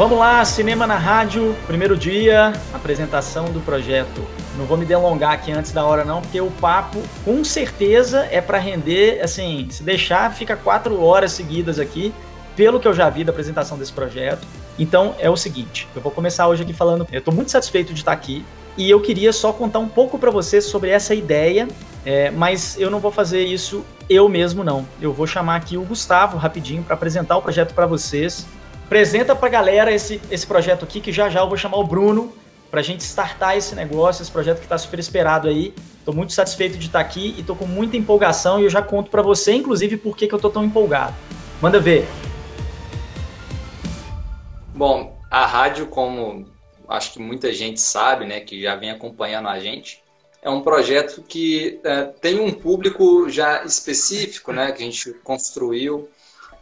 Vamos lá, Cinema na Rádio, primeiro dia, apresentação do projeto. Não vou me delongar aqui antes da hora não, porque o papo com certeza é para render, assim, se deixar fica quatro horas seguidas aqui, pelo que eu já vi da apresentação desse projeto. Então é o seguinte, eu vou começar hoje aqui falando, eu estou muito satisfeito de estar aqui e eu queria só contar um pouco para vocês sobre essa ideia, é, mas eu não vou fazer isso eu mesmo não. Eu vou chamar aqui o Gustavo rapidinho para apresentar o projeto para vocês. Apresenta para a galera esse, esse projeto aqui que já já eu vou chamar o Bruno para a gente startar esse negócio, esse projeto que está super esperado aí. Estou muito satisfeito de estar aqui e estou com muita empolgação e eu já conto para você, inclusive, por que, que eu estou tão empolgado. Manda ver. Bom, a rádio, como acho que muita gente sabe, né, que já vem acompanhando a gente, é um projeto que é, tem um público já específico, né, que a gente construiu,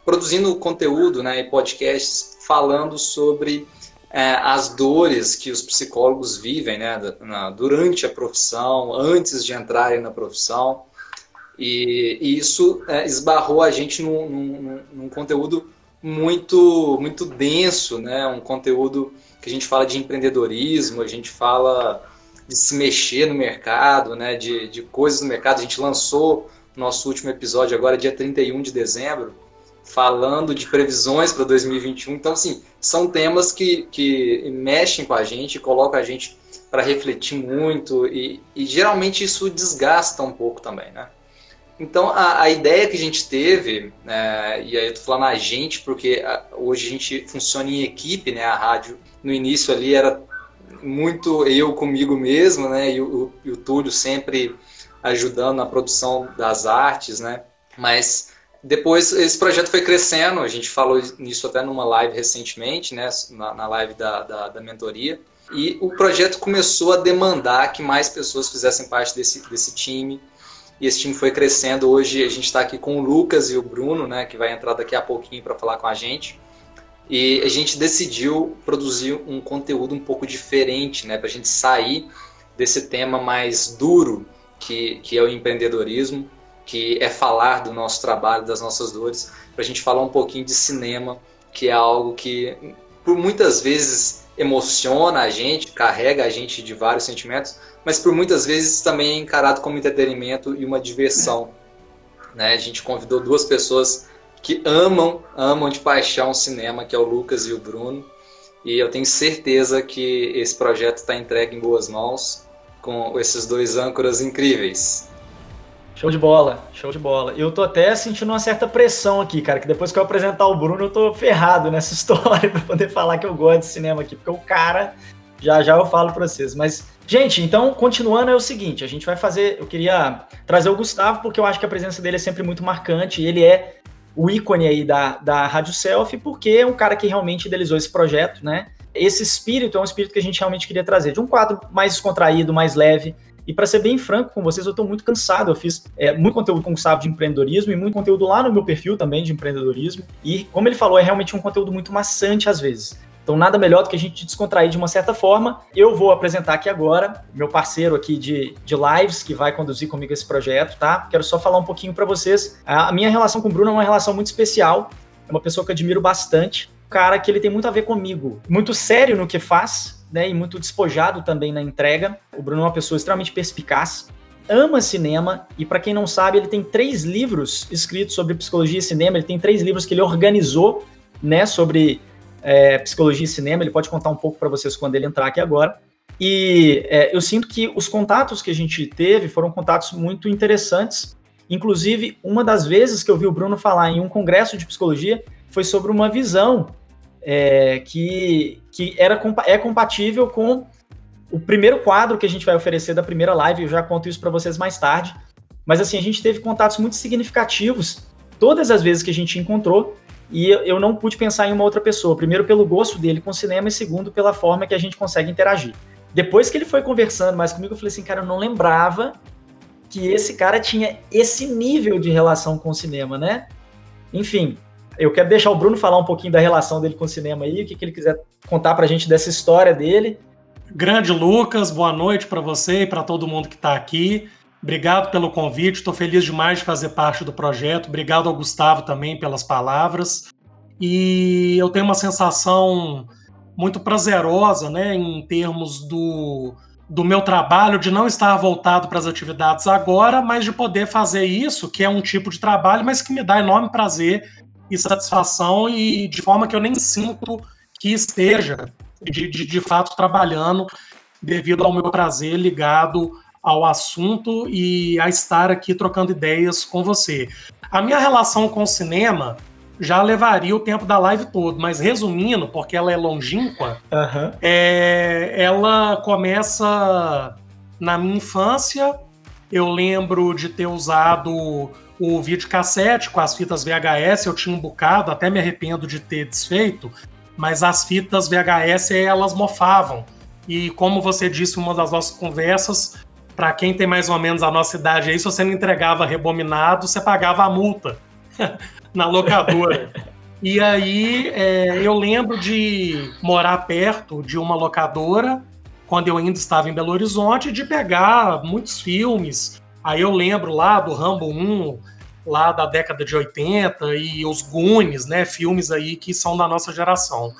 produzindo conteúdo, né, e podcasts falando sobre é, as dores que os psicólogos vivem né, durante a profissão, antes de entrarem na profissão. E, e isso é, esbarrou a gente num, num, num, conteúdo muito, muito denso, né? um conteúdo que a gente fala de empreendedorismo, a gente fala de se mexer no mercado, né? de, de coisas no mercado. A gente lançou nosso último episódio agora, dia 31 de dezembro, falando de previsões para 2021. Então, assim, são temas que, que mexem com a gente, colocam a gente para refletir muito e, e, geralmente isso desgasta um pouco também, né? Então, a, a ideia que a gente teve, é, e aí eu tô falando a gente, porque hoje a gente funciona em equipe, né? A rádio, no início ali era muito eu comigo mesmo, né? E o, e o Túlio sempre ajudando na produção das artes, né? Mas depois esse projeto foi crescendo, a gente falou nisso até numa live recentemente, né, na, na live da, da, da, mentoria. E o projeto começou a demandar que mais pessoas fizessem parte desse, desse time. E esse time foi crescendo. Hoje a gente está aqui com o Lucas e o Bruno, né, que vai entrar daqui a pouquinho para falar com a gente. E a gente decidiu produzir um conteúdo um pouco diferente, né, para a gente sair desse tema mais duro que, que é o empreendedorismo que é falar do nosso trabalho, das nossas dores, para a gente falar um pouquinho de cinema, que é algo que por muitas vezes emociona a gente, carrega a gente de vários sentimentos, mas por muitas vezes também é encarado como entretenimento e uma diversão. Né? A gente convidou duas pessoas que amam, amam de paixão o cinema, que é o Lucas e o Bruno, e eu tenho certeza que esse projeto está entregue em boas mãos com esses dois âncoras incríveis. Show de bola, show de bola. Eu tô até sentindo uma certa pressão aqui, cara, que depois que eu apresentar o Bruno, eu tô ferrado nessa história para poder falar que eu gosto de cinema aqui, porque o cara, já já eu falo para vocês. Mas, gente, então, continuando é o seguinte, a gente vai fazer, eu queria trazer o Gustavo, porque eu acho que a presença dele é sempre muito marcante, e ele é o ícone aí da, da Rádio Selfie, porque é um cara que realmente idealizou esse projeto, né? Esse espírito é um espírito que a gente realmente queria trazer, de um quadro mais descontraído, mais leve, e para ser bem franco com vocês, eu estou muito cansado. Eu fiz é, muito conteúdo com o Gustavo de empreendedorismo e muito conteúdo lá no meu perfil também de empreendedorismo. E, como ele falou, é realmente um conteúdo muito maçante às vezes. Então, nada melhor do que a gente descontrair de uma certa forma. Eu vou apresentar aqui agora meu parceiro aqui de, de lives que vai conduzir comigo esse projeto, tá? Quero só falar um pouquinho para vocês. A minha relação com o Bruno é uma relação muito especial. É uma pessoa que eu admiro bastante. Um cara que ele tem muito a ver comigo. Muito sério no que faz, né, e muito despojado também na entrega. O Bruno é uma pessoa extremamente perspicaz, ama cinema e para quem não sabe, ele tem três livros escritos sobre psicologia e cinema. Ele tem três livros que ele organizou, né, sobre é, psicologia e cinema. Ele pode contar um pouco para vocês quando ele entrar aqui agora. E é, eu sinto que os contatos que a gente teve foram contatos muito interessantes. Inclusive, uma das vezes que eu vi o Bruno falar em um congresso de psicologia foi sobre uma visão é, que, que era, é compatível com o primeiro quadro que a gente vai oferecer da primeira live, eu já conto isso para vocês mais tarde. Mas assim, a gente teve contatos muito significativos todas as vezes que a gente encontrou e eu não pude pensar em uma outra pessoa. Primeiro, pelo gosto dele com cinema, e segundo, pela forma que a gente consegue interagir. Depois que ele foi conversando mais comigo, eu falei assim, cara, eu não lembrava que esse cara tinha esse nível de relação com o cinema, né? Enfim, eu quero deixar o Bruno falar um pouquinho da relação dele com o cinema aí, o que, que ele quiser contar para a gente dessa história dele. Grande Lucas, boa noite para você e para todo mundo que está aqui. Obrigado pelo convite, estou feliz demais de fazer parte do projeto. Obrigado ao Gustavo também pelas palavras. E eu tenho uma sensação muito prazerosa, né, em termos do, do meu trabalho, de não estar voltado para as atividades agora, mas de poder fazer isso, que é um tipo de trabalho, mas que me dá enorme prazer e satisfação, e de forma que eu nem sinto que esteja, de, de, de fato, trabalhando devido ao meu prazer ligado ao assunto e a estar aqui trocando ideias com você. A minha relação com o cinema já levaria o tempo da live todo, mas resumindo, porque ela é longínqua, uhum. é, ela começa na minha infância. Eu lembro de ter usado o videocassete com as fitas VHS, eu tinha um bocado, até me arrependo de ter desfeito, mas as fitas VHS elas mofavam. E como você disse em uma das nossas conversas, para quem tem mais ou menos a nossa idade aí, se você não entregava rebobinado, você pagava a multa na locadora. e aí é, eu lembro de morar perto de uma locadora, quando eu ainda estava em Belo Horizonte, de pegar muitos filmes. Aí eu lembro lá do Rambo 1, lá da década de 80, e os Goonies, né? Filmes aí que são da nossa geração.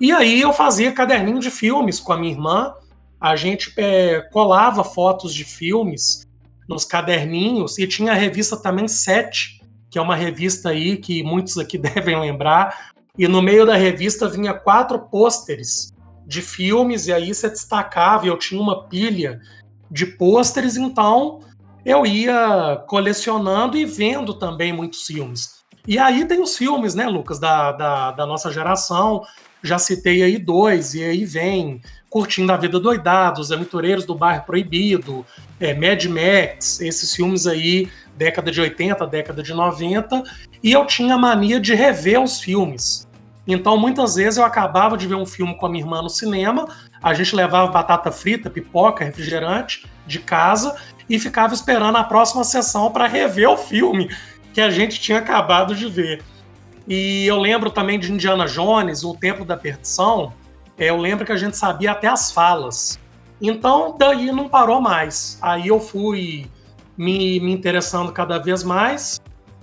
E aí eu fazia caderninho de filmes com a minha irmã, a gente é, colava fotos de filmes nos caderninhos e tinha a revista também Sete, que é uma revista aí que muitos aqui devem lembrar. E no meio da revista vinha quatro pôsteres de filmes, e aí você destacava, eu tinha uma pilha de pôsteres, então eu ia colecionando e vendo também muitos filmes. E aí tem os filmes, né, Lucas, da, da, da nossa geração. Já citei aí dois, e aí vem Curtindo a Vida Doidado, Os Aventureiros do Bairro Proibido, é, Mad Max, esses filmes aí, década de 80, década de 90, e eu tinha a mania de rever os filmes. Então, muitas vezes eu acabava de ver um filme com a minha irmã no cinema, a gente levava batata frita, pipoca, refrigerante de casa e ficava esperando a próxima sessão para rever o filme que a gente tinha acabado de ver. E eu lembro também de Indiana Jones, O Templo da Perdição, é, eu lembro que a gente sabia até as falas. Então, daí não parou mais. Aí eu fui me, me interessando cada vez mais,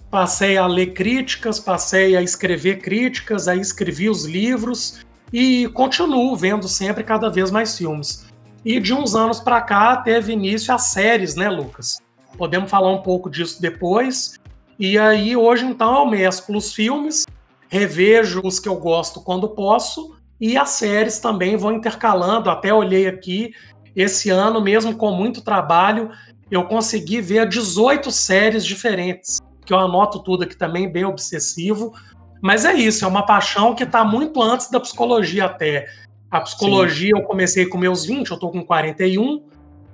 passei a ler críticas, passei a escrever críticas, aí escrevi os livros e continuo vendo sempre cada vez mais filmes. E de uns anos para cá teve início as séries, né, Lucas? Podemos falar um pouco disso depois. E aí hoje então eu mesclo os filmes, revejo os que eu gosto quando posso e as séries também vão intercalando. Até olhei aqui, esse ano, mesmo com muito trabalho, eu consegui ver 18 séries diferentes, que eu anoto tudo aqui também, bem obsessivo. Mas é isso, é uma paixão que está muito antes da psicologia até. A psicologia Sim. eu comecei com meus 20, eu estou com 41,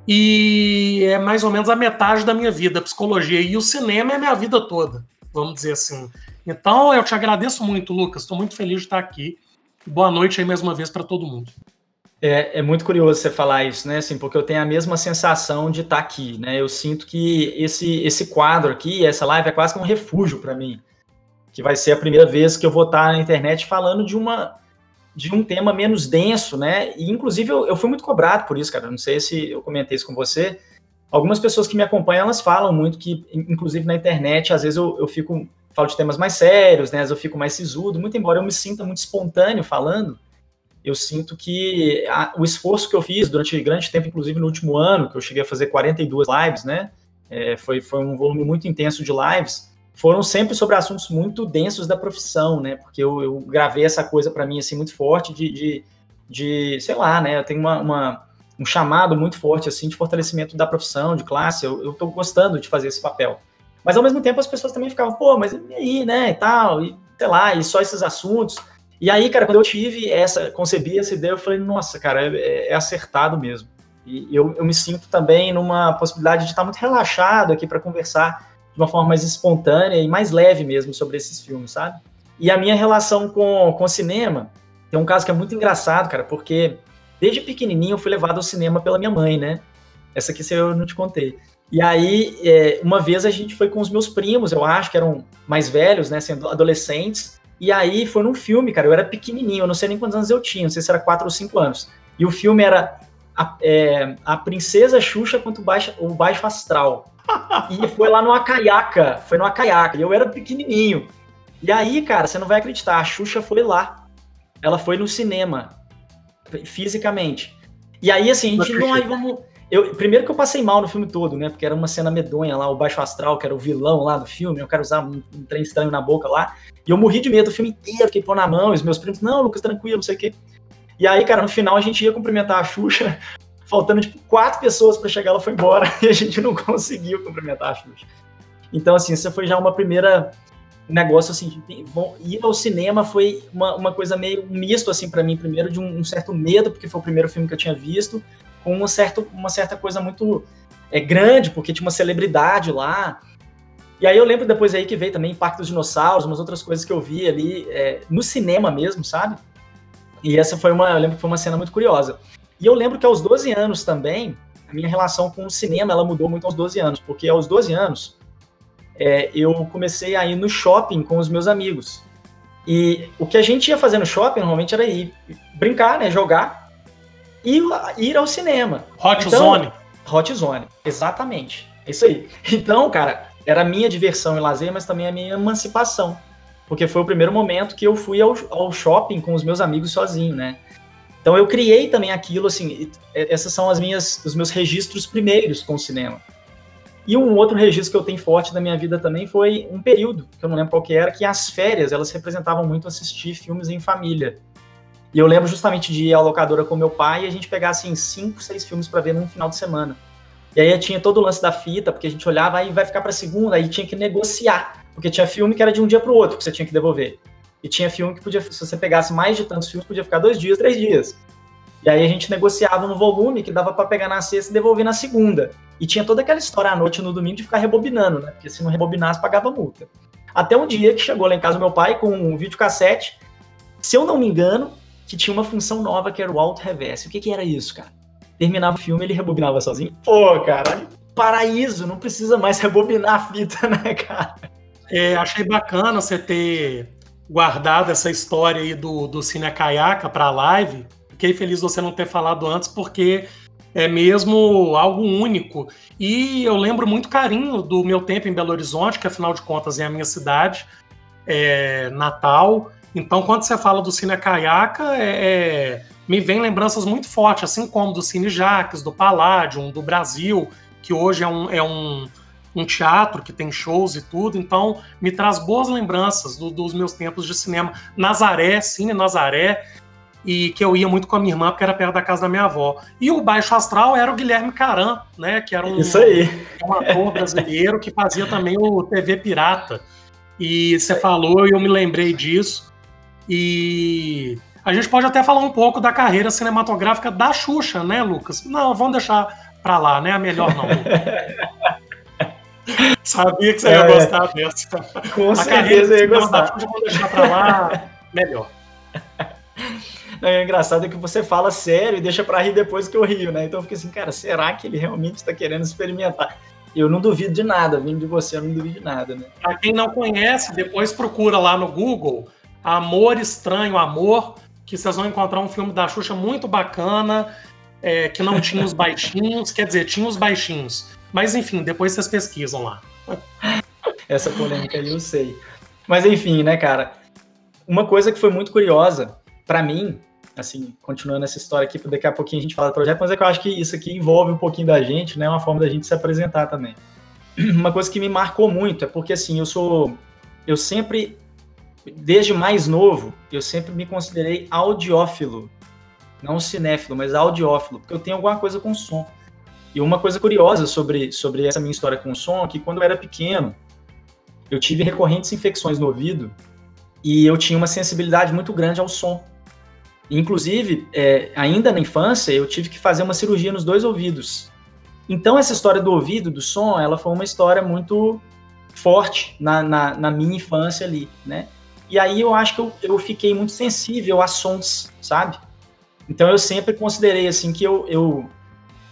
e é mais ou menos a metade da minha vida, a psicologia. E o cinema é minha vida toda, vamos dizer assim. Então eu te agradeço muito, Lucas, estou muito feliz de estar aqui boa noite aí mais uma vez para todo mundo. É, é, muito curioso você falar isso, né? Assim, porque eu tenho a mesma sensação de estar aqui, né? Eu sinto que esse, esse quadro aqui, essa live é quase que um refúgio para mim, que vai ser a primeira vez que eu vou estar na internet falando de uma de um tema menos denso, né? E inclusive eu, eu fui muito cobrado por isso, cara. Não sei se eu comentei isso com você. Algumas pessoas que me acompanham, elas falam muito que, inclusive na internet, às vezes eu, eu fico falo de temas mais sérios, né? Às vezes eu fico mais sisudo, muito embora eu me sinta muito espontâneo falando, eu sinto que a, o esforço que eu fiz durante grande tempo, inclusive no último ano, que eu cheguei a fazer 42 lives, né? É, foi, foi um volume muito intenso de lives, foram sempre sobre assuntos muito densos da profissão, né? Porque eu, eu gravei essa coisa para mim assim muito forte de, de, de, sei lá, né? Eu tenho uma, uma, um chamado muito forte assim de fortalecimento da profissão, de classe. Eu, estou gostando de fazer esse papel. Mas ao mesmo tempo as pessoas também ficavam, pô, mas e aí, né, e tal, e sei lá, e só esses assuntos. E aí, cara, quando eu tive essa, concebi essa ideia, eu falei, nossa, cara, é, é acertado mesmo. E eu, eu me sinto também numa possibilidade de estar muito relaxado aqui para conversar de uma forma mais espontânea e mais leve mesmo sobre esses filmes, sabe? E a minha relação com, com o cinema tem um caso que é muito engraçado, cara, porque desde pequenininho eu fui levado ao cinema pela minha mãe, né? Essa aqui eu não te contei. E aí, é, uma vez a gente foi com os meus primos, eu acho que eram mais velhos, né, sendo adolescentes. E aí foi num filme, cara, eu era pequenininho, eu não sei nem quantos anos eu tinha, não sei se era 4 ou 5 anos. E o filme era a, é, a Princesa Xuxa contra o Baixo, o Baixo Astral. E foi lá no Acaiaca, foi no Acaiaca, e eu era pequenininho. E aí, cara, você não vai acreditar, a Xuxa foi lá. Ela foi no cinema. fisicamente. E aí, assim, a gente não, aí vamos. Eu, primeiro que eu passei mal no filme todo, né? Porque era uma cena medonha lá, o Baixo Astral, que era o vilão lá do filme, eu quero usar um, um trem estranho na boca lá. E eu morri de medo o filme inteiro, fiquei pôr na mão, e os meus primos, não, Lucas, tranquilo, não sei o quê. E aí, cara, no final a gente ia cumprimentar a Xuxa, faltando, tipo, quatro pessoas para chegar, ela foi embora, e a gente não conseguiu cumprimentar a Xuxa. Então, assim, essa foi já uma primeira negócio, assim, ir ao cinema foi uma, uma coisa meio misto, assim, para mim, primeiro de um, um certo medo, porque foi o primeiro filme que eu tinha visto, com uma, certo, uma certa coisa muito é, grande, porque tinha uma celebridade lá. E aí eu lembro depois aí que veio também Parque dos Dinossauros, umas outras coisas que eu vi ali é, no cinema mesmo, sabe? E essa foi uma, eu lembro que foi uma cena muito curiosa. E eu lembro que aos 12 anos também, a minha relação com o cinema, ela mudou muito aos 12 anos, porque aos 12 anos é, eu comecei a ir no shopping com os meus amigos. E o que a gente ia fazer no shopping normalmente era ir brincar, né, jogar, e ir ao cinema. Hot então, Zone. Hot Zone, exatamente. Isso aí. Então, cara, era a minha diversão e lazer, mas também a minha emancipação. Porque foi o primeiro momento que eu fui ao, ao shopping com os meus amigos sozinho, né? Então eu criei também aquilo, assim, essas são as minhas, os meus registros primeiros com o cinema. E um outro registro que eu tenho forte da minha vida também foi um período, que eu não lembro qual que era, que as férias, elas representavam muito assistir filmes em família. E eu lembro justamente de ir à locadora com meu pai e a gente pegar assim cinco, seis filmes para ver num final de semana. E aí tinha todo o lance da fita, porque a gente olhava aí vai ficar para segunda, aí tinha que negociar, porque tinha filme que era de um dia para o outro que você tinha que devolver. E tinha filme que podia, se você pegasse mais de tantos filmes, podia ficar dois dias, três dias. E aí a gente negociava no volume que dava para pegar na sexta e devolver na segunda. E tinha toda aquela história à noite no domingo de ficar rebobinando, né? Porque se não rebobinasse, pagava multa. Até um dia que chegou lá em casa meu pai com um videocassete, se eu não me engano, que tinha uma função nova que era o auto reverse. O que, que era isso, cara? Terminava o filme, ele rebobinava sozinho. Pô, cara, paraíso, não precisa mais rebobinar a fita, né, cara? É, achei bacana você ter guardado essa história aí do, do Cine Caiaca pra live. Fiquei feliz você não ter falado antes, porque é mesmo algo único. E eu lembro muito carinho do meu tempo em Belo Horizonte, que afinal de contas é a minha cidade é, natal. Então, quando você fala do Cine Caiaca, é, é, me vem lembranças muito fortes, assim como do Cine Jaques, do Palladium, do Brasil, que hoje é um, é um, um teatro que tem shows e tudo. Então, me traz boas lembranças do, dos meus tempos de cinema. Nazaré, Cine Nazaré, e que eu ia muito com a minha irmã, porque era perto da casa da minha avó. E o Baixo Astral era o Guilherme Caran, né? Que era um, Isso aí. um ator brasileiro que fazia também o TV Pirata. E você falou e eu me lembrei disso. E a gente pode até falar um pouco da carreira cinematográfica da Xuxa, né, Lucas? Não, vamos deixar pra lá, né? A melhor não. Sabia que você ia é, gostar dessa. Com a certeza eu ia gostar. Xuxa, vamos deixar pra lá, melhor. Não, é engraçado é que você fala sério e deixa para rir depois que eu rio, né? Então eu fico assim, cara, será que ele realmente está querendo experimentar? Eu não duvido de nada, vindo de você, eu não duvido de nada, né? Pra quem não conhece, depois procura lá no Google Amor Estranho Amor, que vocês vão encontrar um filme da Xuxa muito bacana, é, que não tinha os baixinhos, quer dizer, tinha os baixinhos. Mas enfim, depois vocês pesquisam lá. Essa polêmica aí eu sei. Mas enfim, né, cara? Uma coisa que foi muito curiosa para mim, assim, continuando essa história aqui, daqui a pouquinho a gente fala do projeto, mas é que eu acho que isso aqui envolve um pouquinho da gente, né? Uma forma da gente se apresentar também. Uma coisa que me marcou muito é porque, assim, eu sou. Eu sempre desde mais novo, eu sempre me considerei audiófilo. Não cinéfilo, mas audiófilo, porque eu tenho alguma coisa com som. E uma coisa curiosa sobre, sobre essa minha história com som é que quando eu era pequeno, eu tive recorrentes infecções no ouvido e eu tinha uma sensibilidade muito grande ao som. Inclusive, é, ainda na infância, eu tive que fazer uma cirurgia nos dois ouvidos. Então, essa história do ouvido, do som, ela foi uma história muito forte na, na, na minha infância ali, né? E aí eu acho que eu, eu fiquei muito sensível a sons, sabe? Então eu sempre considerei assim que eu, eu,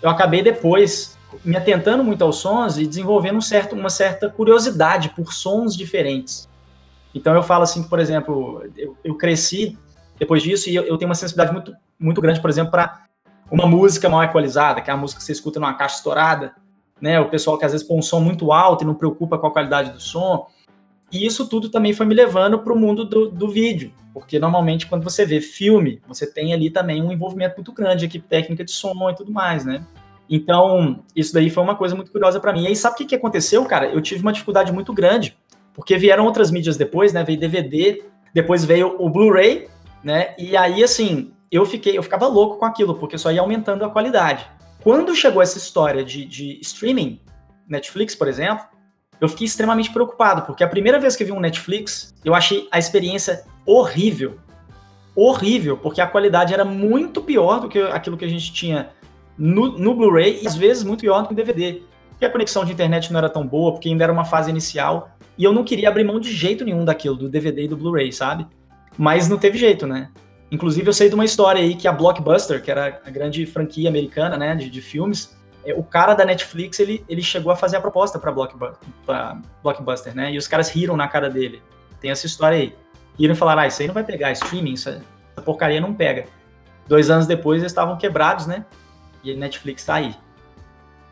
eu acabei depois me atentando muito aos sons e desenvolvendo um certo, uma certa curiosidade por sons diferentes. Então eu falo assim, por exemplo, eu, eu cresci depois disso e eu, eu, tenho uma sensibilidade muito, muito grande, por exemplo, para uma música mal equalizada, que é a música que você escuta numa caixa estourada, né? O pessoal que às vezes põe um som muito alto e não preocupa com a qualidade do som. E isso tudo também foi me levando para o mundo do, do, vídeo, porque normalmente quando você vê filme, você tem ali também um envolvimento muito grande, equipe técnica de som e tudo mais, né? Então, isso daí foi uma coisa muito curiosa para mim. E aí, sabe o que, que aconteceu, cara? Eu tive uma dificuldade muito grande, porque vieram outras mídias depois, né? Veio DVD, depois veio o Blu-ray, né? E aí, assim, eu fiquei, eu ficava louco com aquilo, porque só ia aumentando a qualidade. Quando chegou essa história de, de streaming, Netflix, por exemplo, eu fiquei extremamente preocupado, porque a primeira vez que eu vi um Netflix, eu achei a experiência horrível. Horrível, porque a qualidade era muito pior do que aquilo que a gente tinha no, no Blu-ray e às vezes muito pior do que no DVD. Porque a conexão de internet não era tão boa, porque ainda era uma fase inicial. E eu não queria abrir mão de jeito nenhum daquilo, do DVD e do Blu-ray, sabe? Mas não teve jeito, né? Inclusive, eu sei de uma história aí que a Blockbuster, que era a grande franquia americana, né, de, de filmes, o cara da Netflix, ele, ele chegou a fazer a proposta para Blockbuster, Blockbuster, né? E os caras riram na cara dele. Tem essa história aí. Riram e falaram, ah, isso aí não vai pegar, streaming, isso, essa porcaria não pega. Dois anos depois, eles estavam quebrados, né? E a Netflix tá aí.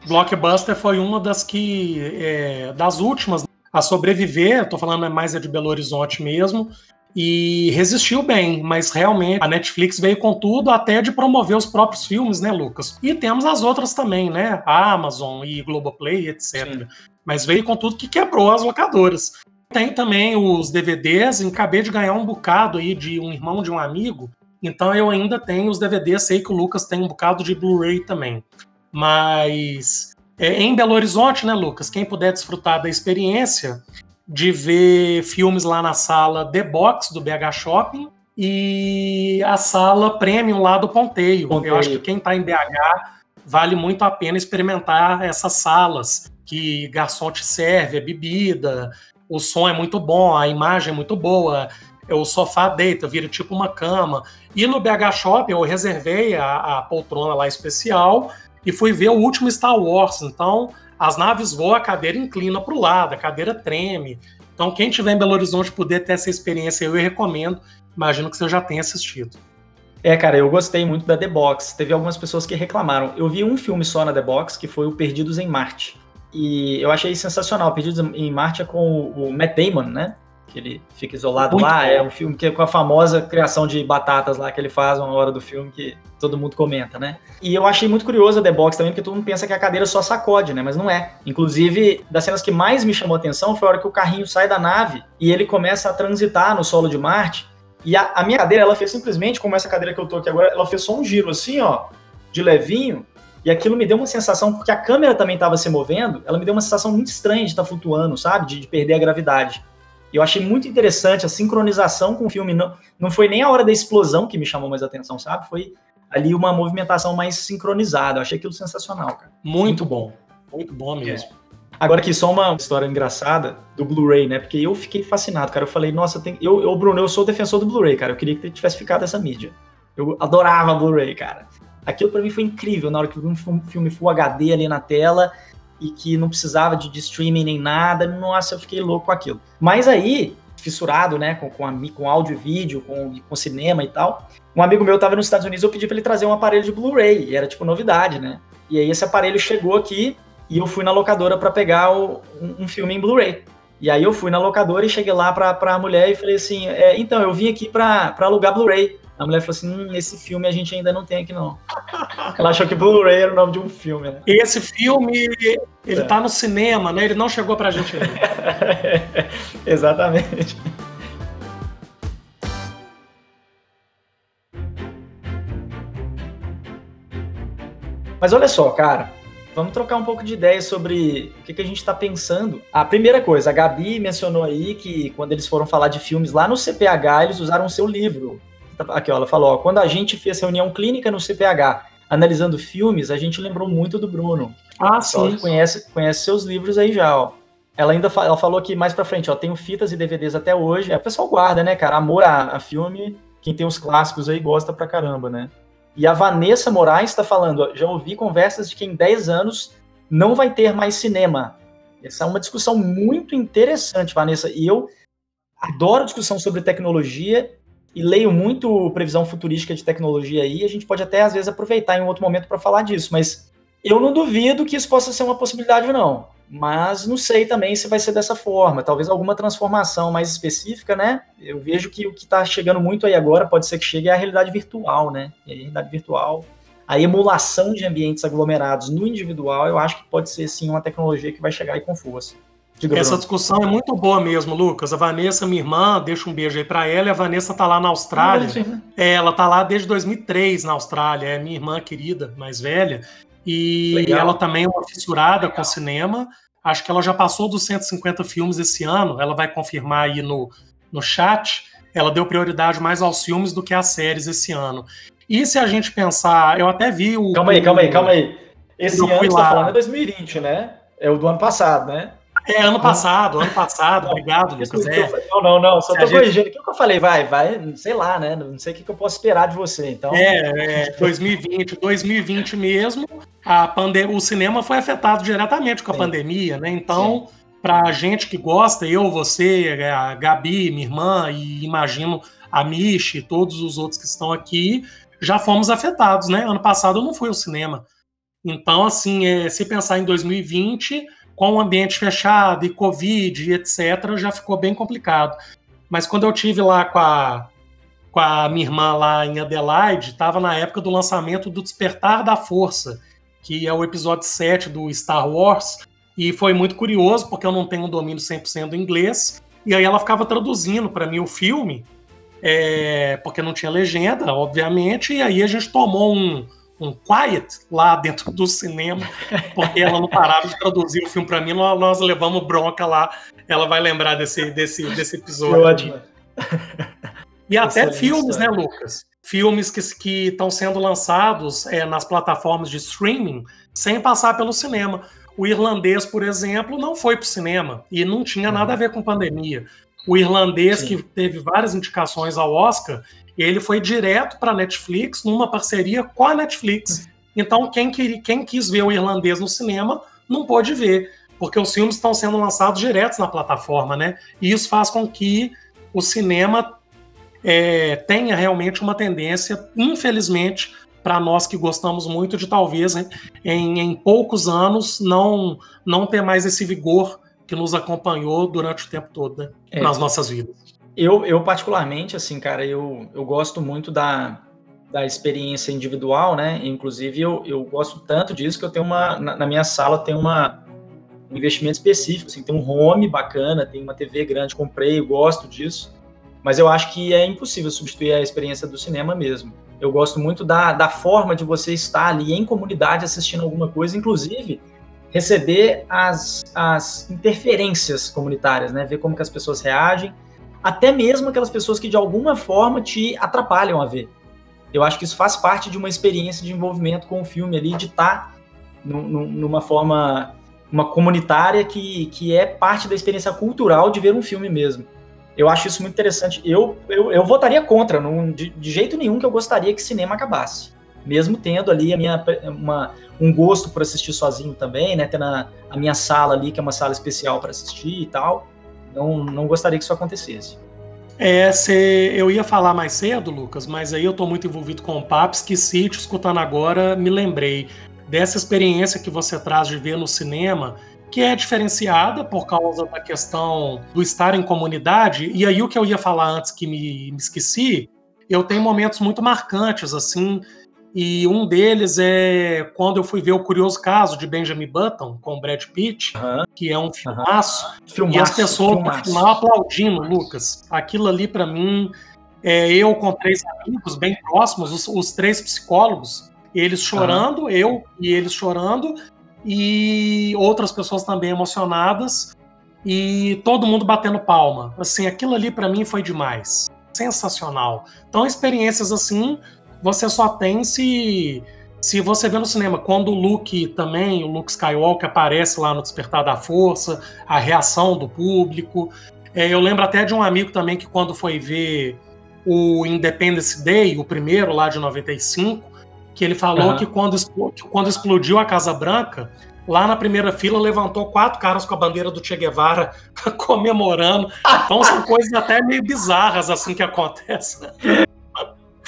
Blockbuster foi uma das que, é, das últimas a sobreviver, tô falando mais é de Belo Horizonte mesmo, e resistiu bem, mas realmente a Netflix veio com tudo até de promover os próprios filmes, né, Lucas? E temos as outras também, né? A Amazon e Globoplay, etc. Sim. Mas veio com tudo que quebrou as locadoras. Tem também os DVDs, acabei de ganhar um bocado aí de um irmão de um amigo, então eu ainda tenho os DVDs, sei que o Lucas tem um bocado de Blu-ray também. Mas é, em Belo Horizonte, né, Lucas? Quem puder desfrutar da experiência, de ver filmes lá na sala The Box do BH Shopping e a sala Premium lá do Ponteio. Ponteio. Eu acho que quem está em BH vale muito a pena experimentar essas salas que garçom te serve, a bebida, o som é muito bom, a imagem é muito boa, o sofá deita, vira tipo uma cama. E no BH Shopping eu reservei a, a poltrona lá especial e fui ver o último Star Wars. Então as naves voam, a cadeira inclina para o lado, a cadeira treme. Então, quem tiver em Belo Horizonte puder ter essa experiência, eu recomendo. Imagino que você já tenha assistido. É, cara, eu gostei muito da The Box. Teve algumas pessoas que reclamaram. Eu vi um filme só na The Box, que foi o Perdidos em Marte. E eu achei sensacional. Perdidos em Marte é com o Matt Damon, né? Que ele fica isolado Muito lá. Bom. É um filme que é com a famosa criação de batatas lá que ele faz uma hora do filme que todo mundo comenta, né? E eu achei muito curioso a The Box também, porque todo mundo pensa que a cadeira só sacode, né? Mas não é. Inclusive, das cenas que mais me chamou a atenção foi a hora que o carrinho sai da nave e ele começa a transitar no solo de Marte. E a, a minha cadeira, ela fez simplesmente, como essa cadeira que eu tô aqui agora, ela fez só um giro assim, ó, de levinho, e aquilo me deu uma sensação, porque a câmera também estava se movendo, ela me deu uma sensação muito estranha de estar tá flutuando, sabe? De, de perder a gravidade. Eu achei muito interessante a sincronização com o filme. Não, não foi nem a hora da explosão que me chamou mais atenção, sabe? Foi ali uma movimentação mais sincronizada. Eu achei aquilo sensacional, cara. Muito, muito bom. Muito bom mesmo. É. Agora aqui, só uma história engraçada do Blu-ray, né? Porque eu fiquei fascinado, cara. Eu falei, nossa, tem... eu, eu, Bruno, eu sou defensor do Blu-ray, cara. Eu queria que tivesse ficado essa mídia. Eu adorava Blu-ray, cara. Aquilo para mim foi incrível, na hora que eu vi um filme Full HD ali na tela e que não precisava de, de, streaming nem nada. Nossa, eu fiquei louco com aquilo. Mas aí, fissurado, né, com, com, a, com áudio e vídeo, com, com cinema e tal, um amigo meu tava nos Estados Unidos, eu pedi para ele trazer um aparelho de Blu-ray, e era tipo novidade, né? E aí esse aparelho chegou aqui e eu fui na locadora para pegar o, um, um, filme em Blu-ray. E aí eu fui na locadora e cheguei lá pra, pra mulher e falei assim, é, então, eu vim aqui pra, alugar Blu-ray. A mulher falou assim: hum, esse filme a gente ainda não tem aqui, não. Ela achou que Blu-ray era o nome de um filme, né? Esse filme, ele é. tá no cinema, né? Ele não chegou pra gente ainda. Exatamente. Mas olha só, cara, vamos trocar um pouco de ideia sobre o que, que a gente está pensando. A primeira coisa, a Gabi mencionou aí que quando eles foram falar de filmes lá no CPH, eles usaram o seu livro, Aqui, ó, ela falou: ó, quando a gente fez reunião clínica no CPH, analisando filmes, a gente lembrou muito do Bruno. Ah, sim. Conhece, conhece seus livros aí já, ó. Ela ainda fa ela falou aqui mais pra frente, ó, tenho fitas e DVDs até hoje. É, o pessoal guarda, né, cara? Amor a, a filme, quem tem os clássicos aí gosta pra caramba, né? E a Vanessa Moraes está falando, ó, já ouvi conversas de que em 10 anos não vai ter mais cinema. Essa é uma discussão muito interessante, Vanessa. E eu adoro discussão sobre tecnologia e leio muito previsão futurística de tecnologia aí, a gente pode até às vezes aproveitar em um outro momento para falar disso, mas eu não duvido que isso possa ser uma possibilidade ou não. mas não sei também se vai ser dessa forma. Talvez alguma transformação mais específica, né? Eu vejo que o que está chegando muito aí agora pode ser que chegue à realidade virtual, né? E a realidade virtual, a emulação de ambientes aglomerados no individual, eu acho que pode ser sim uma tecnologia que vai chegar aí com força. Diga, Essa Bruno. discussão é muito boa mesmo, Lucas. A Vanessa, minha irmã, deixa um beijo aí para ela. E a Vanessa tá lá na Austrália. é, ela tá lá desde 2003 na Austrália. É minha irmã querida, mais velha. E Legal. ela também é uma fissurada Legal. com cinema. Acho que ela já passou dos 150 filmes esse ano. Ela vai confirmar aí no, no chat. Ela deu prioridade mais aos filmes do que às séries esse ano. E se a gente pensar, eu até vi o. Calma aí, calma aí, calma aí. Esse ano que você tá falando é 2020, né? É o do ano passado, né? É, ano passado, ano passado, obrigado, Lucas. É. Não, não, não, só tô corrigindo. O que eu falei? Vai, vai, sei lá, né? Não sei o que eu posso esperar de você, então. É, é 2020, 2020 mesmo, a pandem o cinema foi afetado diretamente com a Sim. pandemia, né? Então, para gente que gosta, eu, você, a Gabi, minha irmã, e imagino a Michi, todos os outros que estão aqui, já fomos afetados, né? Ano passado eu não fui ao cinema. Então, assim, é, se pensar em 2020 com o ambiente fechado e Covid, etc., já ficou bem complicado. Mas quando eu tive lá com a, com a minha irmã lá em Adelaide, estava na época do lançamento do Despertar da Força, que é o episódio 7 do Star Wars, e foi muito curioso, porque eu não tenho um domínio 100% do inglês, e aí ela ficava traduzindo para mim o filme, é, porque não tinha legenda, obviamente, e aí a gente tomou um, um quiet lá dentro do cinema, porque ela não parava de traduzir o filme para mim, nós levamos bronca lá. Ela vai lembrar desse, desse, desse episódio. E até filmes, né, Lucas? Filmes que estão sendo lançados é, nas plataformas de streaming sem passar pelo cinema. O irlandês, por exemplo, não foi para o cinema e não tinha nada a ver com pandemia. O irlandês, Sim. que teve várias indicações ao Oscar, ele foi direto para a Netflix, numa parceria com a Netflix. Então, quem, quem quis ver o irlandês no cinema não pôde ver, porque os filmes estão sendo lançados direto na plataforma, né? E isso faz com que o cinema é, tenha realmente uma tendência, infelizmente, para nós que gostamos muito de talvez em, em, poucos anos não não ter mais esse vigor que nos acompanhou durante o tempo todo, né? É. Nas nossas vidas. Eu, eu particularmente, assim, cara, eu, eu gosto muito da, da experiência individual, né? Inclusive, eu, eu gosto tanto disso que eu tenho uma. Na, na minha sala tem uma, um investimento específico, assim, tem um home bacana, tem uma TV grande, comprei, eu gosto disso. Mas eu acho que é impossível substituir a experiência do cinema mesmo. Eu gosto muito da, da forma de você estar ali em comunidade assistindo alguma coisa, inclusive receber as, as interferências comunitárias, né? Ver como que as pessoas reagem até mesmo aquelas pessoas que de alguma forma te atrapalham a ver. Eu acho que isso faz parte de uma experiência de envolvimento com o filme ali, de estar tá numa forma uma comunitária que, que é parte da experiência cultural de ver um filme mesmo. Eu acho isso muito interessante. Eu, eu, eu votaria contra, não, de, de, jeito nenhum que eu gostaria que cinema acabasse. Mesmo tendo ali a minha, uma, um gosto por assistir sozinho também, né? Tendo a, a minha sala ali, que é uma sala especial para assistir e tal não, não gostaria que isso acontecesse. É, cê, eu ia falar mais cedo, Lucas, mas aí eu estou muito envolvido com o Paps, que se te escutando agora, me lembrei dessa experiência que você traz de ver no cinema, que é diferenciada por causa da questão do estar em comunidade. E aí o que eu ia falar antes que me, me esqueci, eu tenho momentos muito marcantes, assim, e um deles é quando eu fui ver o curioso caso de Benjamin Button com Brad Pitt, que é um filmaço, filmaço e as pessoas filmaço. no final aplaudindo, Lucas. Aquilo ali para mim, é, eu com três amigos bem próximos, os, os três psicólogos, eles chorando, eu e eles chorando, e outras pessoas também emocionadas, e todo mundo batendo palma. Assim, aquilo ali para mim foi demais. Sensacional. Então, experiências assim você só tem se se você vê no cinema, quando o Luke também, o Luke Skywalker aparece lá no Despertar da Força, a reação do público. É, eu lembro até de um amigo também que quando foi ver o Independence Day, o primeiro lá de 95, que ele falou uhum. que, quando, que quando explodiu a Casa Branca, lá na primeira fila levantou quatro caras com a bandeira do Che Guevara comemorando. Então são coisas até meio bizarras assim que acontecem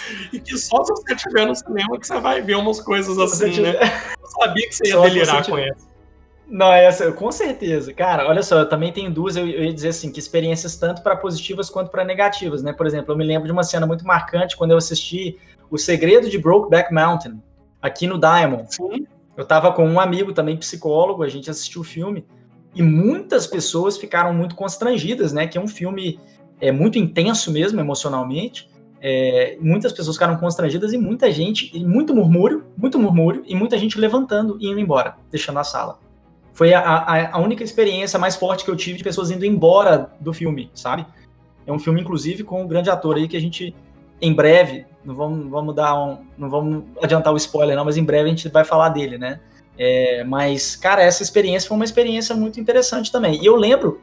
e que só se você estiver no cinema que você vai ver umas coisas assim, né? Eu sabia que você ia só delirar com essa. Não, essa, com certeza. Cara, olha só, eu também tenho duas, eu, eu ia dizer assim, que experiências tanto para positivas quanto para negativas, né? Por exemplo, eu me lembro de uma cena muito marcante quando eu assisti O Segredo de Brokeback Mountain, aqui no Diamond. Sim. Eu tava com um amigo também psicólogo, a gente assistiu o filme, e muitas pessoas ficaram muito constrangidas, né? Que é um filme é, muito intenso mesmo, emocionalmente. É, muitas pessoas ficaram constrangidas e muita gente, e muito murmúrio, muito murmúrio, e muita gente levantando e indo embora, deixando a sala foi a, a, a, única experiência mais forte que eu tive de pessoas indo embora do filme, sabe? É um filme, inclusive, com um grande ator aí que a gente, em breve, não vamos, vamos dar um. Não vamos adiantar o spoiler, não, mas em breve a gente vai falar dele, né? É, mas, cara, essa experiência foi uma experiência muito interessante também. E eu lembro,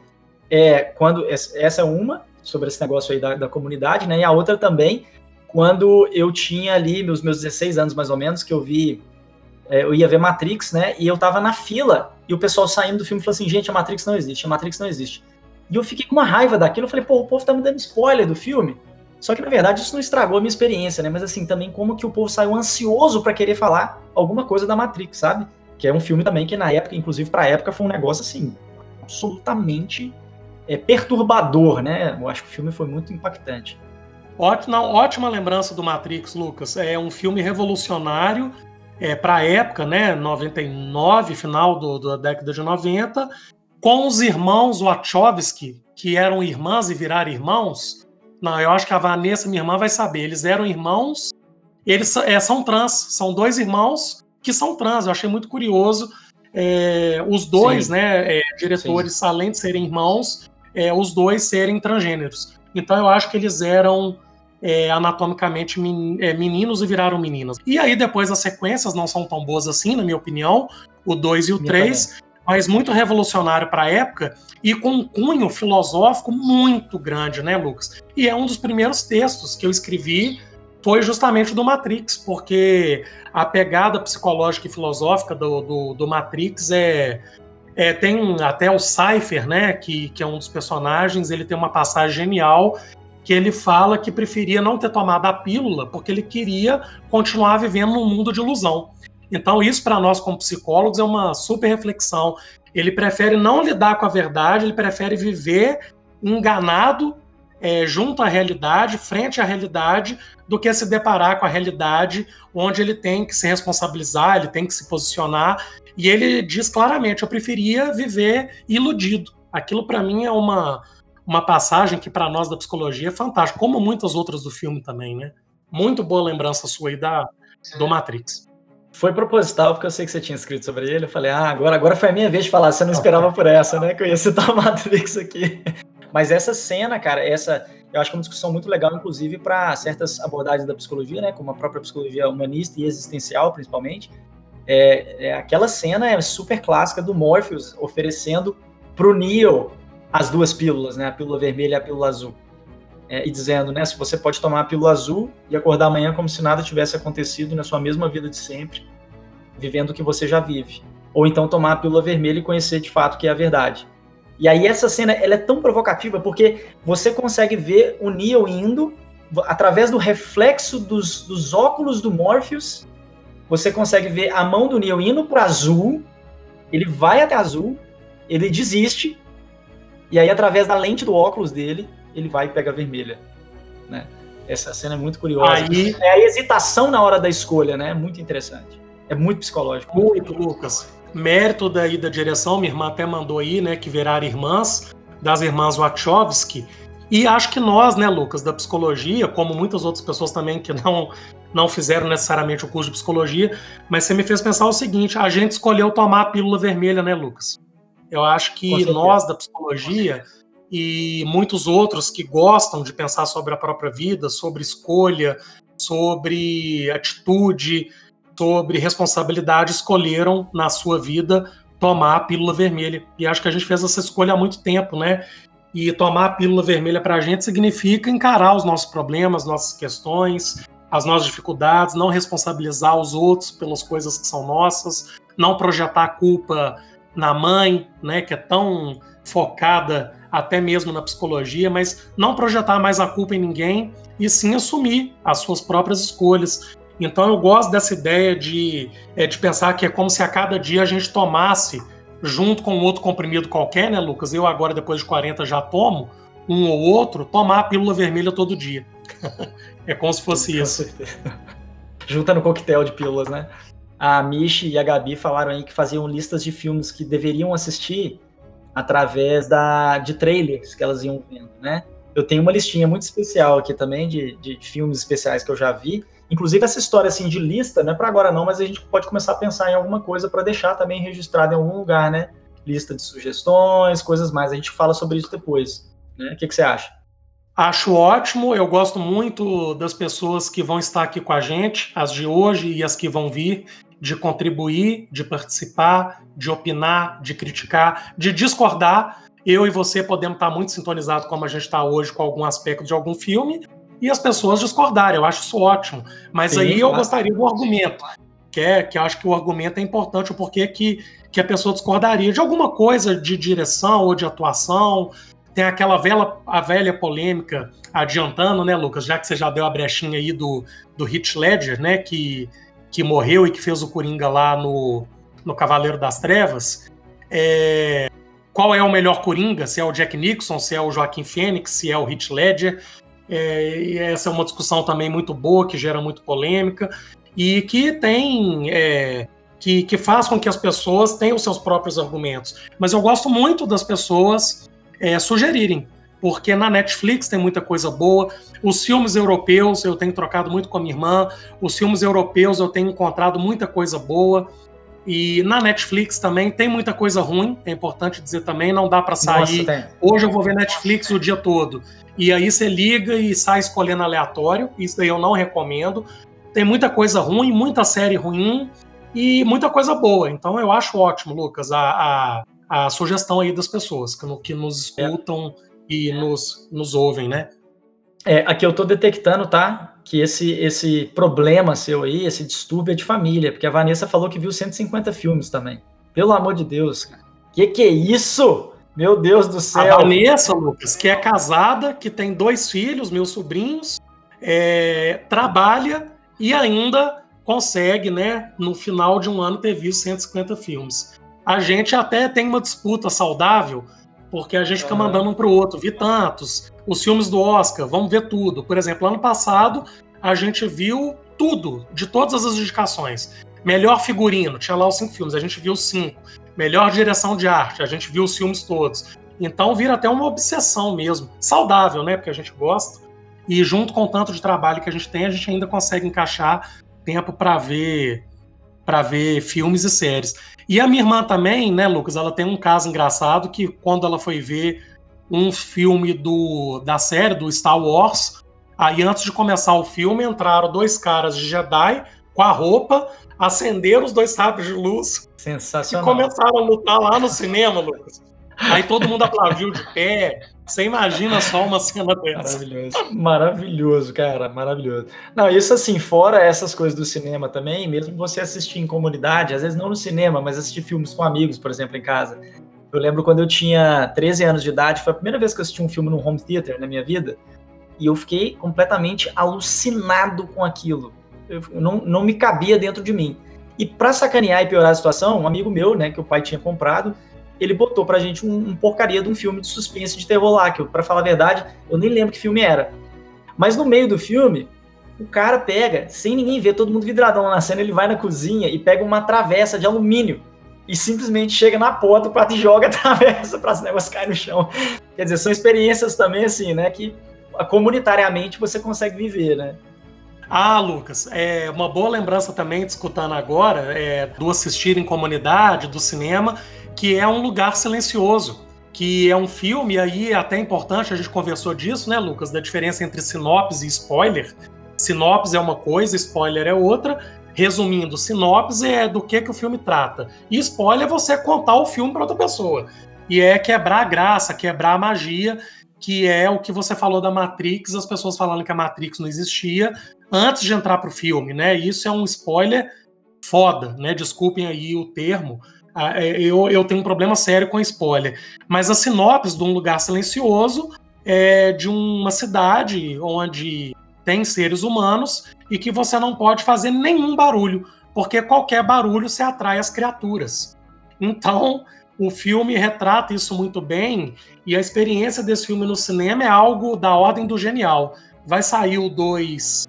é, quando. Essa é uma, sobre esse negócio aí da, da comunidade, né? E a outra também, quando eu tinha ali meus, meus 16 anos mais ou menos, que eu vi é, eu ia ver Matrix, né? E eu tava na fila e o pessoal saindo do filme falou assim: gente, a Matrix não existe, a Matrix não existe. E eu fiquei com uma raiva daquilo. Eu falei, pô, o povo tá me dando spoiler do filme. Só que na verdade isso não estragou a minha experiência, né? Mas assim, também como que o povo saiu ansioso para querer falar alguma coisa da Matrix, sabe? Que é um filme também que na época, inclusive pra época, foi um negócio assim, absolutamente é, perturbador, né? Eu acho que o filme foi muito impactante. Ótima, ótima lembrança do Matrix, Lucas. É um filme revolucionário é, para a época, né, 99, final do, da década de 90, com os irmãos Wachowski, que eram irmãs e viraram irmãos. Não, eu acho que a Vanessa, minha irmã, vai saber. Eles eram irmãos, eles é, são trans, são dois irmãos que são trans. Eu achei muito curioso. É, os dois, Sim. né, é, diretores, Sim. além de serem irmãos, é, os dois serem transgêneros. Então eu acho que eles eram é, anatomicamente men é, meninos e viraram meninas. E aí depois as sequências não são tão boas assim, na minha opinião, o 2 e o 3, mas muito revolucionário para a época e com um cunho filosófico muito grande, né, Lucas? E é um dos primeiros textos que eu escrevi foi justamente do Matrix, porque a pegada psicológica e filosófica do, do, do Matrix é, é, tem até o Cypher, né, que, que é um dos personagens, ele tem uma passagem genial que ele fala que preferia não ter tomado a pílula porque ele queria continuar vivendo num mundo de ilusão. Então, isso para nós, como psicólogos, é uma super reflexão. Ele prefere não lidar com a verdade, ele prefere viver enganado é, junto à realidade, frente à realidade, do que se deparar com a realidade onde ele tem que se responsabilizar, ele tem que se posicionar. E ele diz claramente: eu preferia viver iludido. Aquilo para mim é uma uma passagem que para nós da psicologia é fantástica, como muitas outras do filme também, né? Muito boa lembrança sua aí da, do Matrix. Foi proposital, porque eu sei que você tinha escrito sobre ele. Eu falei, ah, agora, agora foi a minha vez de falar. Você não esperava por essa, né? Que eu ia citar o Matrix aqui. Mas essa cena, cara, essa eu acho que é uma discussão muito legal, inclusive, para certas abordagens da psicologia, né? Como a própria psicologia humanista e existencial, principalmente. É, é aquela cena é super clássica do Morpheus oferecendo pro Neo as duas pílulas, né? A pílula vermelha e a pílula azul. É, e dizendo, né? Se você pode tomar a pílula azul e acordar amanhã como se nada tivesse acontecido na sua mesma vida de sempre, vivendo o que você já vive. Ou então tomar a pílula vermelha e conhecer de fato que é a verdade. E aí essa cena ela é tão provocativa porque você consegue ver o Neo indo através do reflexo dos, dos óculos do Morpheus. Você consegue ver a mão do Neo indo para azul. Ele vai até azul. Ele desiste e aí, através da lente do óculos dele, ele vai e pega a vermelha. Né? Essa cena é muito curiosa. Aí, é a hesitação na hora da escolha, né? É muito interessante. É muito psicológico. Muito, Lucas. Mérito daí da direção, minha irmã até mandou aí, né? Que viraram irmãs, das irmãs Wachowski. E acho que nós, né, Lucas, da psicologia, como muitas outras pessoas também que não, não fizeram necessariamente o curso de psicologia, mas você me fez pensar o seguinte: a gente escolheu tomar a pílula vermelha, né, Lucas? Eu acho que nós da psicologia e muitos outros que gostam de pensar sobre a própria vida, sobre escolha, sobre atitude, sobre responsabilidade, escolheram na sua vida tomar a pílula vermelha. E acho que a gente fez essa escolha há muito tempo, né? E tomar a pílula vermelha para a gente significa encarar os nossos problemas, nossas questões, as nossas dificuldades, não responsabilizar os outros pelas coisas que são nossas, não projetar a culpa na mãe, né, que é tão focada até mesmo na psicologia, mas não projetar mais a culpa em ninguém e sim assumir as suas próprias escolhas. Então eu gosto dessa ideia de, é, de pensar que é como se a cada dia a gente tomasse junto com outro comprimido qualquer, né, Lucas? Eu agora, depois de 40, já tomo um ou outro, tomar a pílula vermelha todo dia. é como se fosse com isso. Junta no coquetel de pílulas, né? A Michi e a Gabi falaram aí que faziam listas de filmes que deveriam assistir através da, de trailers que elas iam vendo, né? Eu tenho uma listinha muito especial aqui também de, de filmes especiais que eu já vi. Inclusive essa história assim de lista, não é para agora não, mas a gente pode começar a pensar em alguma coisa para deixar também registrado em algum lugar, né? Lista de sugestões, coisas mais. A gente fala sobre isso depois. Né? O que, que você acha? Acho ótimo, eu gosto muito das pessoas que vão estar aqui com a gente, as de hoje e as que vão vir, de contribuir, de participar, de opinar, de criticar, de discordar. Eu e você podemos estar muito sintonizados como a gente está hoje com algum aspecto de algum filme e as pessoas discordarem. Eu acho isso ótimo. Mas Sim, aí eu gostaria do argumento, que é que eu acho que o argumento é importante, o porquê que, que a pessoa discordaria de alguma coisa de direção ou de atuação. Tem aquela velha, a velha polêmica adiantando, né, Lucas? Já que você já deu a brechinha aí do, do Heath Ledger, né, que, que morreu e que fez o Coringa lá no, no Cavaleiro das Trevas. É, qual é o melhor Coringa? Se é o Jack Nixon, se é o Joaquim Fênix, se é o Heath Ledger. É, e essa é uma discussão também muito boa, que gera muito polêmica e que tem. É, que, que faz com que as pessoas tenham seus próprios argumentos. Mas eu gosto muito das pessoas é, sugerirem, porque na Netflix tem muita coisa boa. Os filmes europeus eu tenho trocado muito com a minha irmã, os filmes europeus eu tenho encontrado muita coisa boa. E na Netflix também tem muita coisa ruim, é importante dizer também, não dá para sair. Nossa, Hoje eu vou ver Netflix o dia todo. E aí você liga e sai escolhendo aleatório. Isso daí eu não recomendo. Tem muita coisa ruim, muita série ruim e muita coisa boa. Então eu acho ótimo, Lucas, a, a, a sugestão aí das pessoas que, que nos escutam é. e nos, nos ouvem, né? É, aqui eu tô detectando, tá? Que esse, esse problema seu aí, esse distúrbio é de família, porque a Vanessa falou que viu 150 filmes também. Pelo amor de Deus, cara. Que que é isso? Meu Deus do céu. A Vanessa, Lucas, que é casada, que tem dois filhos, meus sobrinhos, é, trabalha e ainda consegue, né, no final de um ano ter visto 150 filmes. A gente até tem uma disputa saudável, porque a gente fica mandando um para o outro, vi tantos, os filmes do Oscar, vamos ver tudo. Por exemplo, ano passado a gente viu tudo, de todas as indicações. Melhor figurino, tinha lá os cinco filmes, a gente viu cinco. Melhor direção de arte, a gente viu os filmes todos. Então vira até uma obsessão mesmo. Saudável, né? Porque a gente gosta. E junto com o tanto de trabalho que a gente tem, a gente ainda consegue encaixar tempo para ver para ver filmes e séries. E a minha irmã também, né, Lucas, ela tem um caso engraçado que quando ela foi ver um filme do da série do Star Wars, aí antes de começar o filme entraram dois caras de Jedi com a roupa, acenderam os dois sabres de luz Sensacional. e começaram a lutar lá no cinema, Lucas. Aí todo mundo aplaudiu de pé. Você imagina só uma cena dessa. Maravilhoso. Maravilhoso, cara. Maravilhoso. Não, isso assim, fora essas coisas do cinema também, mesmo você assistir em comunidade, às vezes não no cinema, mas assistir filmes com amigos, por exemplo, em casa. Eu lembro quando eu tinha 13 anos de idade, foi a primeira vez que eu assisti um filme no home theater na minha vida, e eu fiquei completamente alucinado com aquilo. Eu, não, não me cabia dentro de mim. E para sacanear e piorar a situação, um amigo meu, né, que o pai tinha comprado, ele botou pra gente um, um porcaria de um filme de suspense de terror lá, que para falar a verdade, eu nem lembro que filme era. Mas no meio do filme, o cara pega, sem ninguém ver, todo mundo vidradão lá na cena, ele vai na cozinha e pega uma travessa de alumínio e simplesmente chega na porta do quarto e joga a travessa para esse negócio cair no chão. Quer dizer, são experiências também assim, né, que comunitariamente você consegue viver, né? Ah, Lucas, é uma boa lembrança também, escutando agora, é, do assistir em comunidade, do cinema, que é um lugar silencioso, que é um filme, aí é até importante, a gente conversou disso, né, Lucas, da diferença entre sinopse e spoiler. Sinopse é uma coisa, spoiler é outra. Resumindo, sinopse é do que, que o filme trata. E spoiler é você contar o filme para outra pessoa. E é quebrar a graça, quebrar a magia, que é o que você falou da Matrix, as pessoas falando que a Matrix não existia antes de entrar pro filme, né? Isso é um spoiler foda, né? Desculpem aí o termo, ah, é, eu, eu tenho um problema sério com spoiler. Mas a sinopse de um lugar silencioso é de uma cidade onde tem seres humanos e que você não pode fazer nenhum barulho, porque qualquer barulho se atrai as criaturas. Então, o filme retrata isso muito bem e a experiência desse filme no cinema é algo da ordem do genial. Vai sair o 2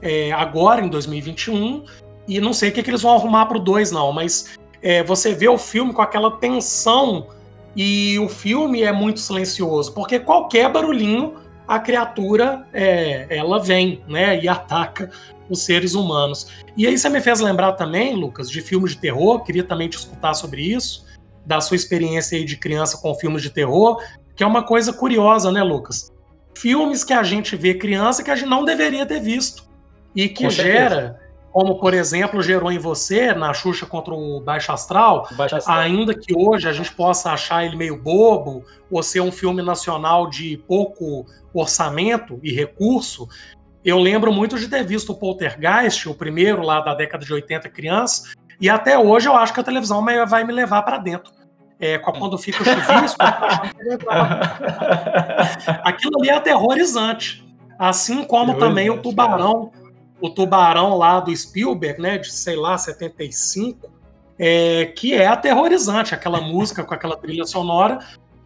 é, agora, em 2021, e não sei o que, que eles vão arrumar pro 2, não, mas é, você vê o filme com aquela tensão e o filme é muito silencioso, porque qualquer barulhinho a criatura é, ela vem, né, e ataca os seres humanos. E aí você me fez lembrar também, Lucas, de filmes de terror, queria também te escutar sobre isso, da sua experiência aí de criança com filmes de terror, que é uma coisa curiosa, né, Lucas? Filmes que a gente vê criança que a gente não deveria ter visto e que gera como por exemplo gerou em você na Xuxa contra o Baixo Astral, Baixo Astral, ainda que hoje a gente possa achar ele meio bobo ou ser um filme nacional de pouco orçamento e recurso, eu lembro muito de ter visto o Poltergeist, o primeiro lá da década de 80 criança, e até hoje eu acho que a televisão vai me levar para dentro. É, quando fica o chuvisco, aquilo ali é aterrorizante. Assim como também o tubarão o Tubarão lá do Spielberg, né, de sei lá, 75, é, que é aterrorizante, aquela música com aquela trilha sonora,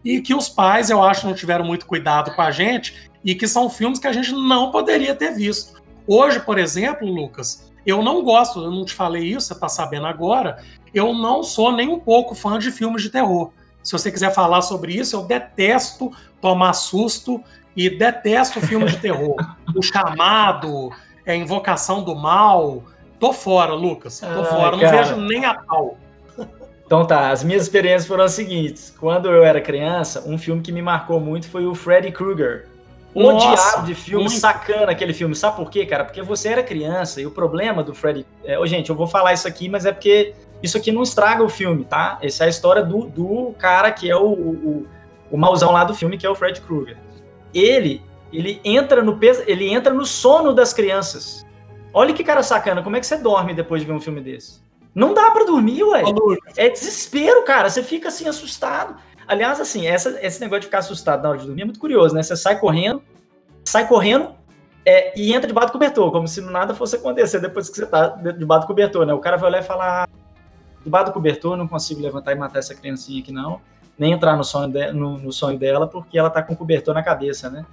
e que os pais, eu acho, não tiveram muito cuidado com a gente, e que são filmes que a gente não poderia ter visto. Hoje, por exemplo, Lucas, eu não gosto, eu não te falei isso, você está sabendo agora, eu não sou nem um pouco fã de filmes de terror. Se você quiser falar sobre isso, eu detesto tomar susto e detesto filmes de terror. o Chamado, é Invocação do Mal. Tô fora, Lucas. Tô ah, fora. Não vejo nem a pau. Então tá, as minhas experiências foram as seguintes. Quando eu era criança, um filme que me marcou muito foi o Freddy Krueger. Um diabo de filme muito. sacana aquele filme. Sabe por quê, cara? Porque você era criança e o problema do Freddy. É, oh, gente, eu vou falar isso aqui, mas é porque isso aqui não estraga o filme, tá? Essa é a história do, do cara que é o, o, o mauzão lá do filme, que é o Freddy Krueger. Ele ele entra no peso, ele entra no sono das crianças. Olha que cara sacana, como é que você dorme depois de ver um filme desse? Não dá para dormir, ué. É desespero, cara. Você fica assim assustado. Aliás, assim, essa, esse negócio de ficar assustado na hora de dormir é muito curioso, né? Você sai correndo, sai correndo é, e entra debaixo do cobertor, como se nada fosse acontecer depois que você tá debaixo do cobertor, né? O cara vai olhar e falar: debaixo do cobertor, não consigo levantar e matar essa criancinha aqui, não. Nem entrar no sonho, de, no, no sonho dela, porque ela tá com cobertor na cabeça, né?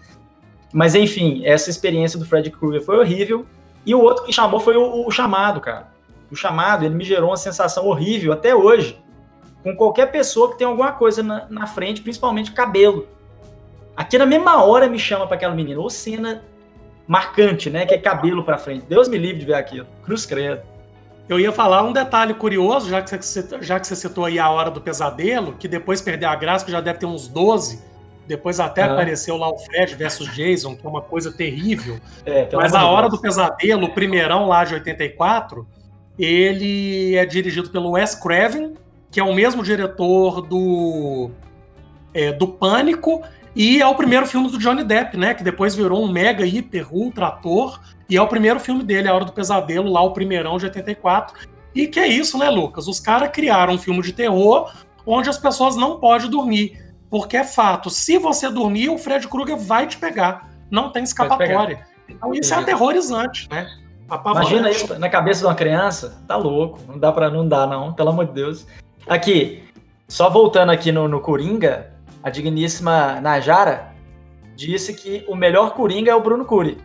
Mas enfim, essa experiência do Fred Krueger foi horrível. E o outro que chamou foi o, o, chamado, cara. O chamado, ele me gerou uma sensação horrível até hoje. Com qualquer pessoa que tem alguma coisa na, na frente, principalmente cabelo. Aqui na mesma hora me chama para aquela menina. Ou cena marcante, né? Que é cabelo para frente. Deus me livre de ver aquilo. Cruz credo. Eu ia falar um detalhe curioso, já que, você, já que você citou aí a hora do pesadelo, que depois perdeu a graça, que já deve ter uns 12 depois até ah. apareceu lá o Fred versus Jason, que é uma coisa terrível. É, Mas a Hora do Pesadelo, o primeirão lá de 84, ele é dirigido pelo Wes Craven, que é o mesmo diretor do, é, do Pânico, e é o primeiro filme do Johnny Depp, né? Que depois virou um mega, hiper, ultra ator. E é o primeiro filme dele, A Hora do Pesadelo, lá o primeirão de 84. E que é isso, né, Lucas? Os caras criaram um filme de terror onde as pessoas não podem dormir. Porque é fato, se você dormir, o Fred Krueger vai te pegar. Não tem escapatória. Então isso é aterrorizante, né? Imagina isso na cabeça de uma criança, tá louco. Não dá para não dar não, pelo amor de Deus. Aqui, só voltando aqui no, no Coringa, a digníssima Najara disse que o melhor Coringa é o Bruno Curi.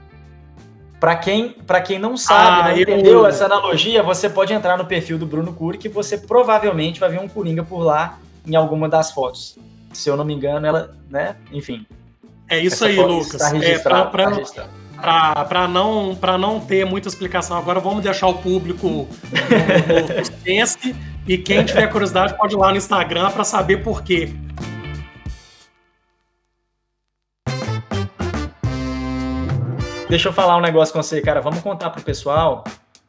Para quem, pra quem não sabe, ah, não entendeu eu... essa analogia, você pode entrar no perfil do Bruno Curi que você provavelmente vai ver um Coringa por lá em alguma das fotos se eu não me engano, ela, né? Enfim. É isso aí, Lucas. É, para não, não ter muita explicação agora, vamos deixar o público no, no suspense. E quem tiver curiosidade pode ir lá no Instagram para saber por quê. Deixa eu falar um negócio com você, cara. Vamos contar pro pessoal,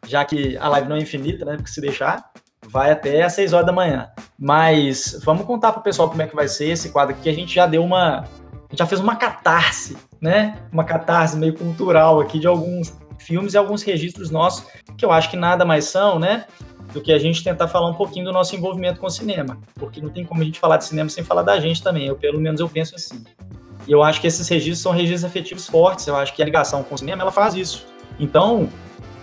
já que a live não é infinita, né? Porque se deixar, vai até às 6 horas da manhã. Mas vamos contar para o pessoal como é que vai ser esse quadro aqui. A gente já deu uma. A gente já fez uma catarse, né? Uma catarse meio cultural aqui de alguns filmes e alguns registros nossos, que eu acho que nada mais são, né? Do que a gente tentar falar um pouquinho do nosso envolvimento com o cinema. Porque não tem como a gente falar de cinema sem falar da gente também. Eu, pelo menos, eu penso assim. E eu acho que esses registros são registros afetivos fortes. Eu acho que a ligação com o cinema, ela faz isso. Então,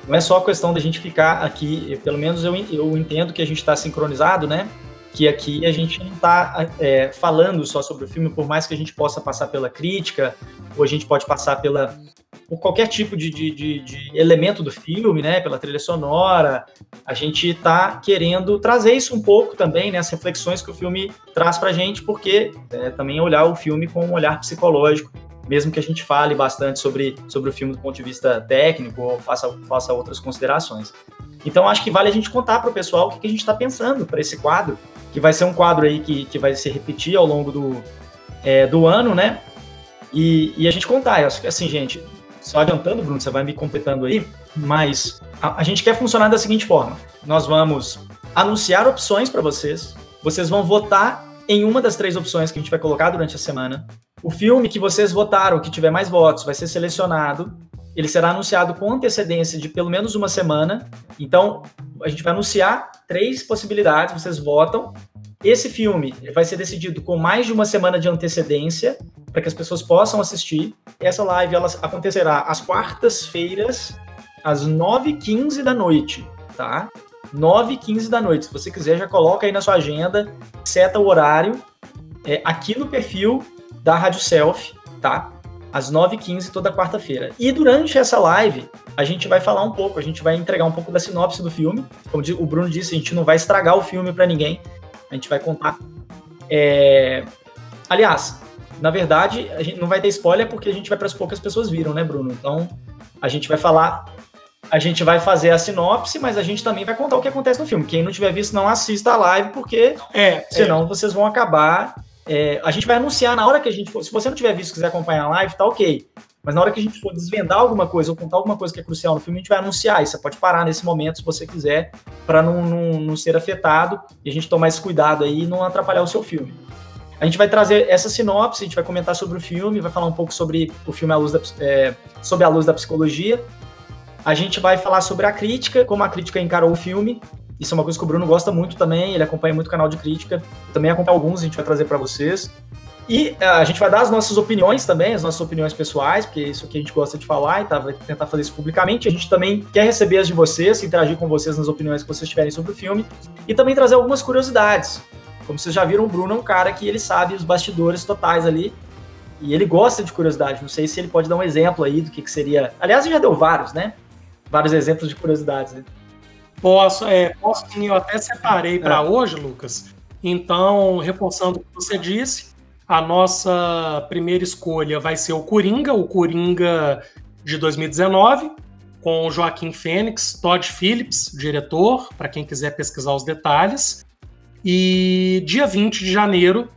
não é só questão da gente ficar aqui, pelo menos eu, eu entendo que a gente está sincronizado, né? que aqui a gente não está é, falando só sobre o filme, por mais que a gente possa passar pela crítica, ou a gente pode passar pela, por qualquer tipo de, de, de, de elemento do filme, né, pela trilha sonora, a gente está querendo trazer isso um pouco também, né, as reflexões que o filme traz para a gente, porque é, também olhar o filme com um olhar psicológico, mesmo que a gente fale bastante sobre, sobre o filme do ponto de vista técnico ou faça, faça outras considerações. Então, acho que vale a gente contar para o pessoal o que, que a gente está pensando para esse quadro, que vai ser um quadro aí que, que vai se repetir ao longo do, é, do ano, né? E, e, a gente contar. Eu acho que assim, gente, só adiantando, Bruno, você vai me completando aí, mas a, a gente quer funcionar da seguinte forma: nós vamos anunciar opções para vocês, vocês vão votar em uma das três opções que a gente vai colocar durante a semana. O filme que vocês votaram, que tiver mais votos, vai ser selecionado. Ele será anunciado com antecedência de pelo menos uma semana. Então, a gente vai anunciar três possibilidades, vocês votam. Esse filme vai ser decidido com mais de uma semana de antecedência para que as pessoas possam assistir. Essa live ela acontecerá às quartas-feiras, às 9h15 da noite, tá? 9h15 da noite. Se você quiser, já coloca aí na sua agenda, seta o horário, é, aqui no perfil da Rádio Self, tá? às 9h15 toda quarta-feira. E durante essa live, a gente vai falar um pouco, a gente vai entregar um pouco da sinopse do filme. Como o Bruno disse, a gente não vai estragar o filme para ninguém. A gente vai contar. É... Aliás, na verdade, a gente não vai ter spoiler porque a gente vai para as poucas pessoas viram, né, Bruno? Então, a gente vai falar a gente vai fazer a sinopse, mas a gente também vai contar o que acontece no filme. Quem não tiver visto, não assista a live, porque é, senão é. vocês vão acabar é, a gente vai anunciar na hora que a gente for. Se você não tiver visto quiser acompanhar a live, tá ok. Mas na hora que a gente for desvendar alguma coisa ou contar alguma coisa que é crucial no filme, a gente vai anunciar. E você pode parar nesse momento se você quiser, para não, não, não ser afetado e a gente tomar esse cuidado aí e não atrapalhar o seu filme. A gente vai trazer essa sinopse, a gente vai comentar sobre o filme, vai falar um pouco sobre o filme à luz da, é, a luz da psicologia. A gente vai falar sobre a crítica, como a crítica encarou o filme, isso é uma coisa que o Bruno gosta muito também, ele acompanha muito o canal de crítica, também acompanha alguns, a gente vai trazer para vocês. E uh, a gente vai dar as nossas opiniões também, as nossas opiniões pessoais, porque é isso que a gente gosta de falar e tá, vai tentar fazer isso publicamente. A gente também quer receber as de vocês, interagir com vocês nas opiniões que vocês tiverem sobre o filme e também trazer algumas curiosidades. Como vocês já viram, o Bruno é um cara que ele sabe os bastidores totais ali e ele gosta de curiosidade. Não sei se ele pode dar um exemplo aí do que, que seria. Aliás, ele já deu vários, né? Vários exemplos de curiosidades. Né? Posso, é, posso sim, eu até separei para é. hoje, Lucas. Então, reforçando o que você disse, a nossa primeira escolha vai ser o Coringa, o Coringa de 2019, com o Joaquim Fênix, Todd Phillips, diretor, para quem quiser pesquisar os detalhes. E dia 20 de janeiro,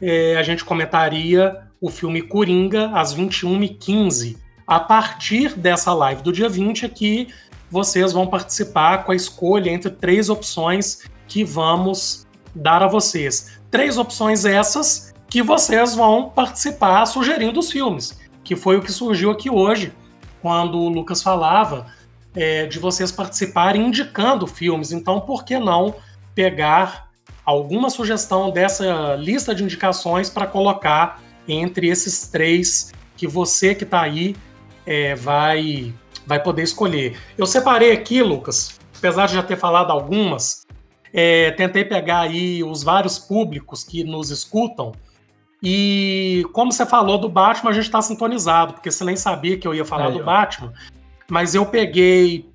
é, a gente comentaria o filme Coringa às 21h15. A partir dessa live do dia 20 aqui, vocês vão participar com a escolha entre três opções que vamos dar a vocês. Três opções essas que vocês vão participar sugerindo os filmes, que foi o que surgiu aqui hoje, quando o Lucas falava é, de vocês participarem indicando filmes. Então, por que não pegar alguma sugestão dessa lista de indicações para colocar entre esses três que você que está aí é, vai vai poder escolher. Eu separei aqui, Lucas, apesar de já ter falado algumas, é, tentei pegar aí os vários públicos que nos escutam. E como você falou do Batman, a gente está sintonizado, porque você nem sabia que eu ia falar do Batman. Mas eu peguei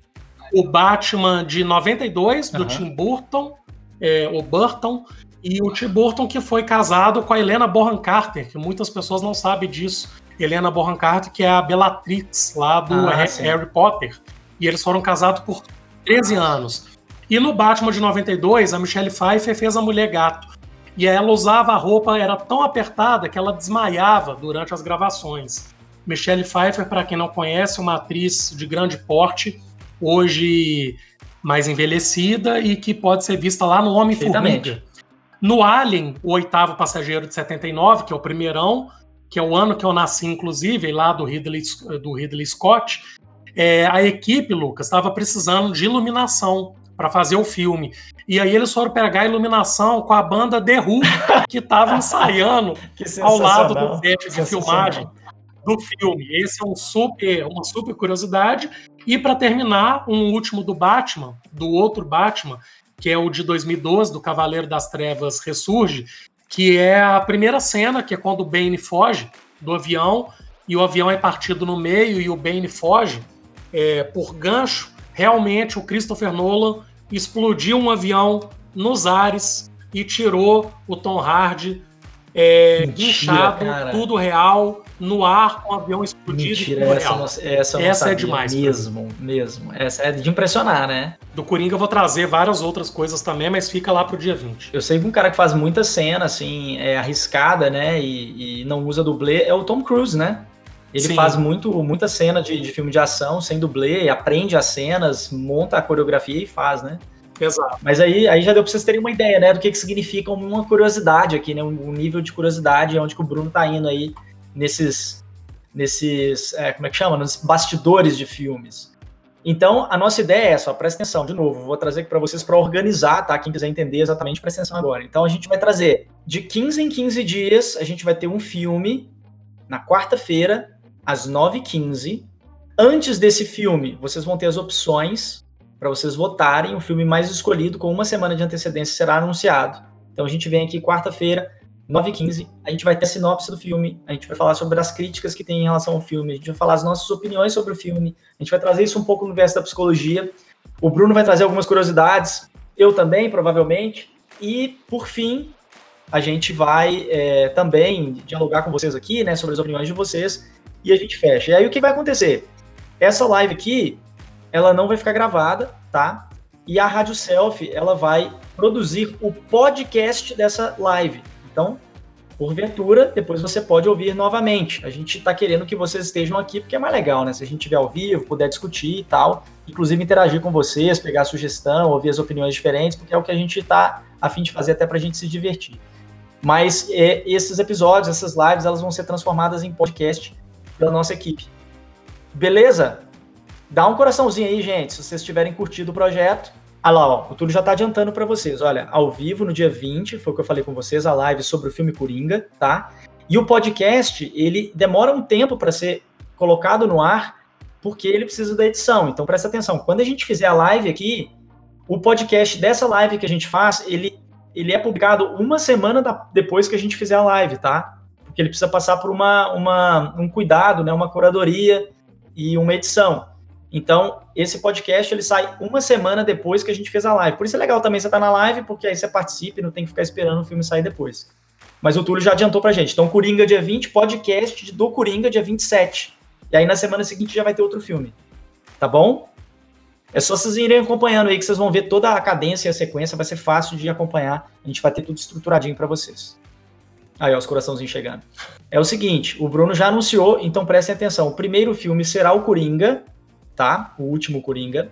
o Batman de 92, do Tim Burton, é, o Burton, e o Tim Burton que foi casado com a Helena Bonham Carter, que muitas pessoas não sabem disso. Helena Bonham Carter, que é a Bellatrix lá do ah, Harry Potter. E eles foram casados por 13 anos. E no Batman de 92, a Michelle Pfeiffer fez a Mulher Gato. E ela usava a roupa, era tão apertada que ela desmaiava durante as gravações. Michelle Pfeiffer, para quem não conhece, uma atriz de grande porte, hoje mais envelhecida e que pode ser vista lá no Homem-Formiga. No Alien, o oitavo passageiro de 79, que é o primeirão, que é o ano que eu nasci, inclusive, lá do Ridley, do Ridley Scott, é, a equipe, Lucas, estava precisando de iluminação para fazer o filme. E aí eles foram pegar a iluminação com a banda The Who, que estava ensaiando ao lado do set de filmagem do filme. Esse é um super, uma super curiosidade. E para terminar, um último do Batman, do outro Batman, que é o de 2012, do Cavaleiro das Trevas Ressurge, que é a primeira cena, que é quando o Bane foge do avião, e o avião é partido no meio e o Bane foge é, por gancho. Realmente, o Christopher Nolan explodiu um avião nos ares e tirou o Tom Hardy é, inchado, tudo real, no ar, com o avião explodido. Mentira, essa, real. Essa, essa é demais. Mesmo, mesmo. Essa é de impressionar, né? Do Coringa eu vou trazer várias outras coisas também, mas fica lá pro dia 20. Eu sei que um cara que faz muita cena, assim, é arriscada, né, e, e não usa dublê, é o Tom Cruise, né? Ele Sim. faz muito, muita cena de, de filme de ação sem dublê, aprende as cenas, monta a coreografia e faz, né? Exato. Mas aí, aí já deu para vocês terem uma ideia, né, do que, que significa uma curiosidade aqui, né, um, nível de curiosidade onde que o Bruno tá indo aí nesses, nesses, é, como é que chama, nos bastidores de filmes. Então, a nossa ideia é só, presta atenção, de novo, vou trazer aqui para vocês para organizar, tá? Quem quiser entender exatamente, presta atenção agora. Então, a gente vai trazer de 15 em 15 dias, a gente vai ter um filme na quarta-feira, às 9h15. Antes desse filme, vocês vão ter as opções para vocês votarem. O filme mais escolhido, com uma semana de antecedência, será anunciado. Então a gente vem aqui quarta-feira, 9h15, a gente vai ter a sinopse do filme, a gente vai falar sobre as críticas que tem em relação ao filme, a gente vai falar as nossas opiniões sobre o filme, a gente vai trazer isso um pouco no universo da psicologia. O Bruno vai trazer algumas curiosidades, eu também, provavelmente. E, por fim, a gente vai é, também dialogar com vocês aqui, né, sobre as opiniões de vocês, e a gente fecha. E aí o que vai acontecer? Essa live aqui, ela não vai ficar gravada, tá? E a Rádio Selfie, ela vai produzir o podcast dessa live. Então, porventura, depois você pode ouvir novamente. A gente está querendo que vocês estejam aqui porque é mais legal, né? Se a gente estiver ao vivo, puder discutir e tal, inclusive interagir com vocês, pegar sugestão, ouvir as opiniões diferentes, porque é o que a gente está a fim de fazer até para a gente se divertir. Mas é, esses episódios, essas lives, elas vão ser transformadas em podcast pela nossa equipe. Beleza? Dá um coraçãozinho aí, gente, se vocês tiverem curtido o projeto. Ah lá, ó, o Túlio já tá adiantando para vocês. Olha, ao vivo no dia 20, foi o que eu falei com vocês, a live sobre o filme Coringa, tá? E o podcast, ele demora um tempo para ser colocado no ar, porque ele precisa da edição. Então presta atenção, quando a gente fizer a live aqui, o podcast dessa live que a gente faz, ele, ele é publicado uma semana da, depois que a gente fizer a live, tá? Porque ele precisa passar por uma, uma, um cuidado, né, uma curadoria e uma edição. Então, esse podcast ele sai uma semana depois que a gente fez a live. Por isso é legal também você estar tá na live, porque aí você participa e não tem que ficar esperando o filme sair depois. Mas o Túlio já adiantou pra gente. Então, Coringa dia 20, podcast do Coringa dia 27. E aí na semana seguinte já vai ter outro filme. Tá bom? É só vocês irem acompanhando aí que vocês vão ver toda a cadência e a sequência, vai ser fácil de acompanhar. A gente vai ter tudo estruturadinho para vocês. Aí, ó, os coraçãozinhos chegando. É o seguinte, o Bruno já anunciou, então prestem atenção. O primeiro filme será o Coringa, tá? O último Coringa.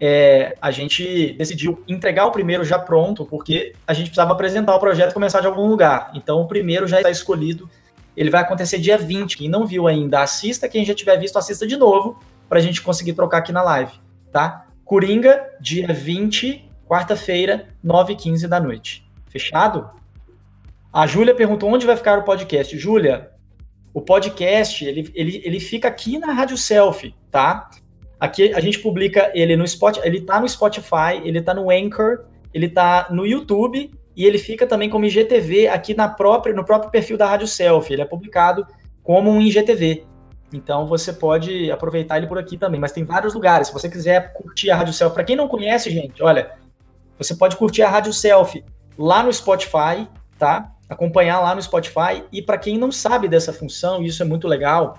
É, a gente decidiu entregar o primeiro já pronto, porque a gente precisava apresentar o projeto e começar de algum lugar. Então o primeiro já está escolhido. Ele vai acontecer dia 20. Quem não viu ainda, assista. Quem já tiver visto, assista de novo, para a gente conseguir trocar aqui na live, tá? Coringa, dia 20, quarta-feira, 9h15 da noite. Fechado? A Júlia perguntou onde vai ficar o podcast. Júlia, o podcast, ele, ele, ele fica aqui na Rádio Selfie, tá? Aqui a gente publica ele no Spotify, ele tá no Spotify, ele tá no Anchor, ele tá no YouTube e ele fica também como IGTV aqui na própria, no próprio perfil da Rádio Selfie. Ele é publicado como um IGTV. Então você pode aproveitar ele por aqui também, mas tem vários lugares. Se você quiser curtir a Rádio Selfie, para quem não conhece, gente, olha, você pode curtir a Rádio Selfie lá no Spotify, tá? acompanhar lá no Spotify. E para quem não sabe dessa função, isso é muito legal,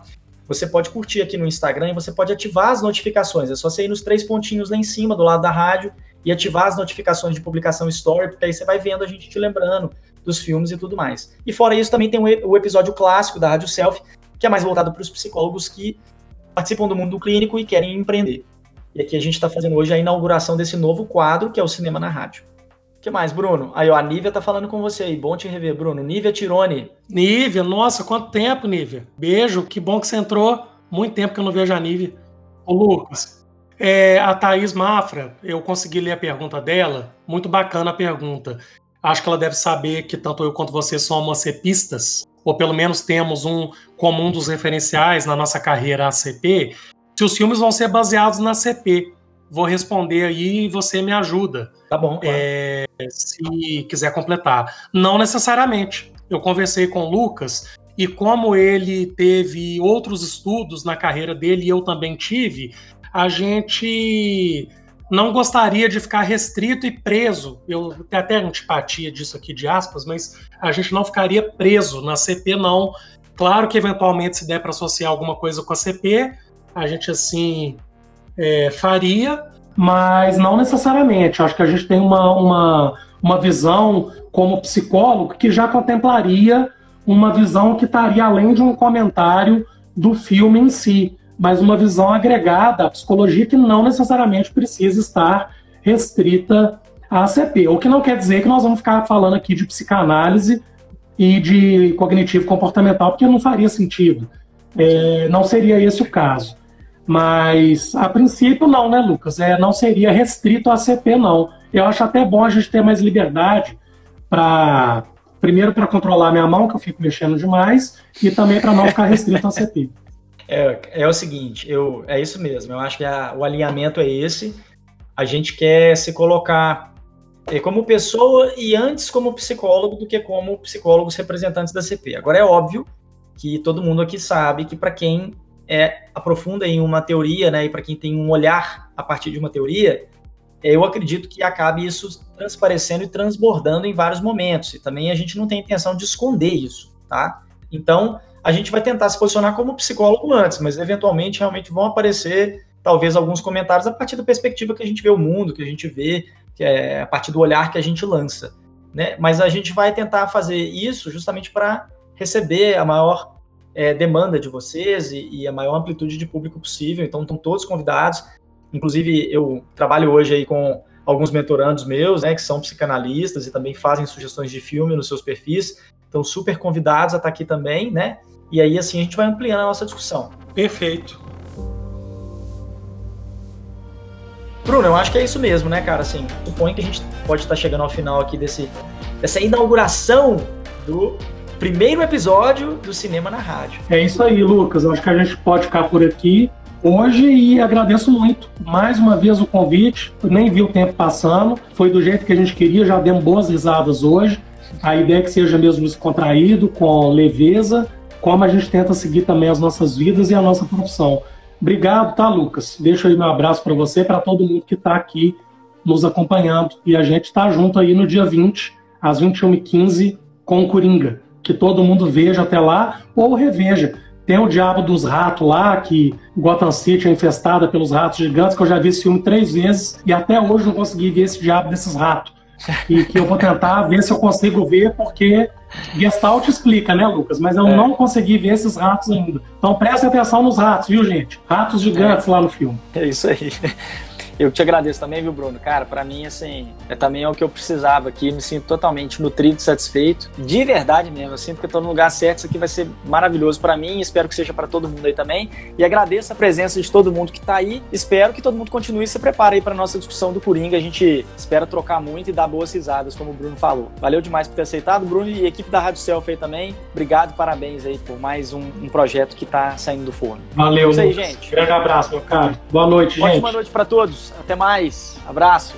você pode curtir aqui no Instagram e você pode ativar as notificações. É só você ir nos três pontinhos lá em cima, do lado da rádio, e ativar as notificações de publicação Story, porque aí você vai vendo a gente te lembrando dos filmes e tudo mais. E fora isso, também tem o episódio clássico da Rádio Self, que é mais voltado para os psicólogos que participam do mundo clínico e querem empreender. E aqui a gente está fazendo hoje a inauguração desse novo quadro, que é o Cinema na Rádio que mais, Bruno? Aí, ó, a Nívia tá falando com você aí. Bom te rever, Bruno. Nívia Tirone. Nívia, nossa, quanto tempo, Nívia. Beijo, que bom que você entrou. Muito tempo que eu não vejo a Nívia. Ô, Lucas, é, a Thaís Mafra, eu consegui ler a pergunta dela. Muito bacana a pergunta. Acho que ela deve saber que tanto eu quanto você somos cepistas, ou pelo menos temos um comum dos referenciais na nossa carreira ACP, se os filmes vão ser baseados na CP. Vou responder aí e você me ajuda. Tá bom. Claro. É, se quiser completar. Não necessariamente. Eu conversei com o Lucas e como ele teve outros estudos na carreira dele e eu também tive, a gente não gostaria de ficar restrito e preso. Eu tenho até antipatia disso aqui de aspas, mas a gente não ficaria preso na CP, não. Claro que eventualmente, se der para associar alguma coisa com a CP, a gente assim é, faria, mas não necessariamente. Acho que a gente tem uma, uma, uma visão como psicólogo que já contemplaria uma visão que estaria além de um comentário do filme em si, mas uma visão agregada à psicologia que não necessariamente precisa estar restrita à ACP. O que não quer dizer que nós vamos ficar falando aqui de psicanálise e de cognitivo comportamental, porque não faria sentido. É, não seria esse o caso. Mas, a princípio, não, né, Lucas? É, não seria restrito à CP, não. Eu acho até bom a gente ter mais liberdade para. Primeiro, para controlar minha mão, que eu fico mexendo demais, e também para não ficar restrito à CP. É, é o seguinte, eu, é isso mesmo. Eu acho que a, o alinhamento é esse. A gente quer se colocar é, como pessoa e antes como psicólogo do que como psicólogos representantes da CP. Agora, é óbvio que todo mundo aqui sabe que para quem é, aprofunda em uma teoria, né, e para quem tem um olhar a partir de uma teoria, é, eu acredito que acabe isso transparecendo e transbordando em vários momentos. E também a gente não tem intenção de esconder isso, tá? Então, a gente vai tentar se posicionar como psicólogo antes, mas eventualmente realmente vão aparecer talvez alguns comentários a partir da perspectiva que a gente vê o mundo, que a gente vê, que é a partir do olhar que a gente lança, né? Mas a gente vai tentar fazer isso justamente para receber a maior é, demanda de vocês e, e, a maior amplitude de público possível. Então, estão todos convidados. Inclusive, eu trabalho hoje aí com alguns mentorandos meus, né, que são psicanalistas e também fazem sugestões de filme nos seus perfis. Então, super convidados a estar aqui também, né? E aí, assim, a gente vai ampliando a nossa discussão. Perfeito. Bruno, eu acho que é isso mesmo, né, cara? Assim, suponho que a gente pode estar chegando ao final aqui desse, dessa inauguração do primeiro episódio do Cinema na Rádio. É isso aí, Lucas. Acho que a gente pode ficar por aqui hoje e agradeço muito mais uma vez o convite. Nem vi o tempo passando, foi do jeito que a gente queria, já demos boas risadas hoje. A ideia é que seja mesmo descontraído, com leveza, como a gente tenta seguir também as nossas vidas e a nossa profissão. Obrigado, tá, Lucas? Deixo aí meu abraço para você, para todo mundo que está aqui nos acompanhando. E a gente está junto aí no dia 20, às 21h15, com o Coringa que todo mundo veja até lá ou reveja. Tem o Diabo dos Ratos lá, que Gotham City é infestada pelos ratos gigantes, que eu já vi esse filme três vezes e até hoje não consegui ver esse diabo desses ratos. E que eu vou tentar ver se eu consigo ver, porque Gestalt explica, né, Lucas? Mas eu é. não consegui ver esses ratos ainda. Então preste atenção nos ratos, viu, gente? Ratos gigantes é. lá no filme. É isso aí. Eu te agradeço também, viu, Bruno? Cara, para mim, assim, é também é o que eu precisava aqui. Me sinto totalmente nutrido, satisfeito. De verdade mesmo. Eu sinto que eu tô no lugar certo. Isso aqui vai ser maravilhoso para mim. Espero que seja para todo mundo aí também. E agradeço a presença de todo mundo que tá aí. Espero que todo mundo continue se prepare aí para nossa discussão do Coringa. A gente espera trocar muito e dar boas risadas, como o Bruno falou. Valeu demais por ter aceitado, Bruno e a equipe da Rádio Selfie aí também. Obrigado, parabéns aí por mais um, um projeto que tá saindo do forno. Valeu, é isso aí, gente. Grande abraço, meu cara. Boa noite, Ótima gente. Ótima noite para todos. Até mais. Abraço.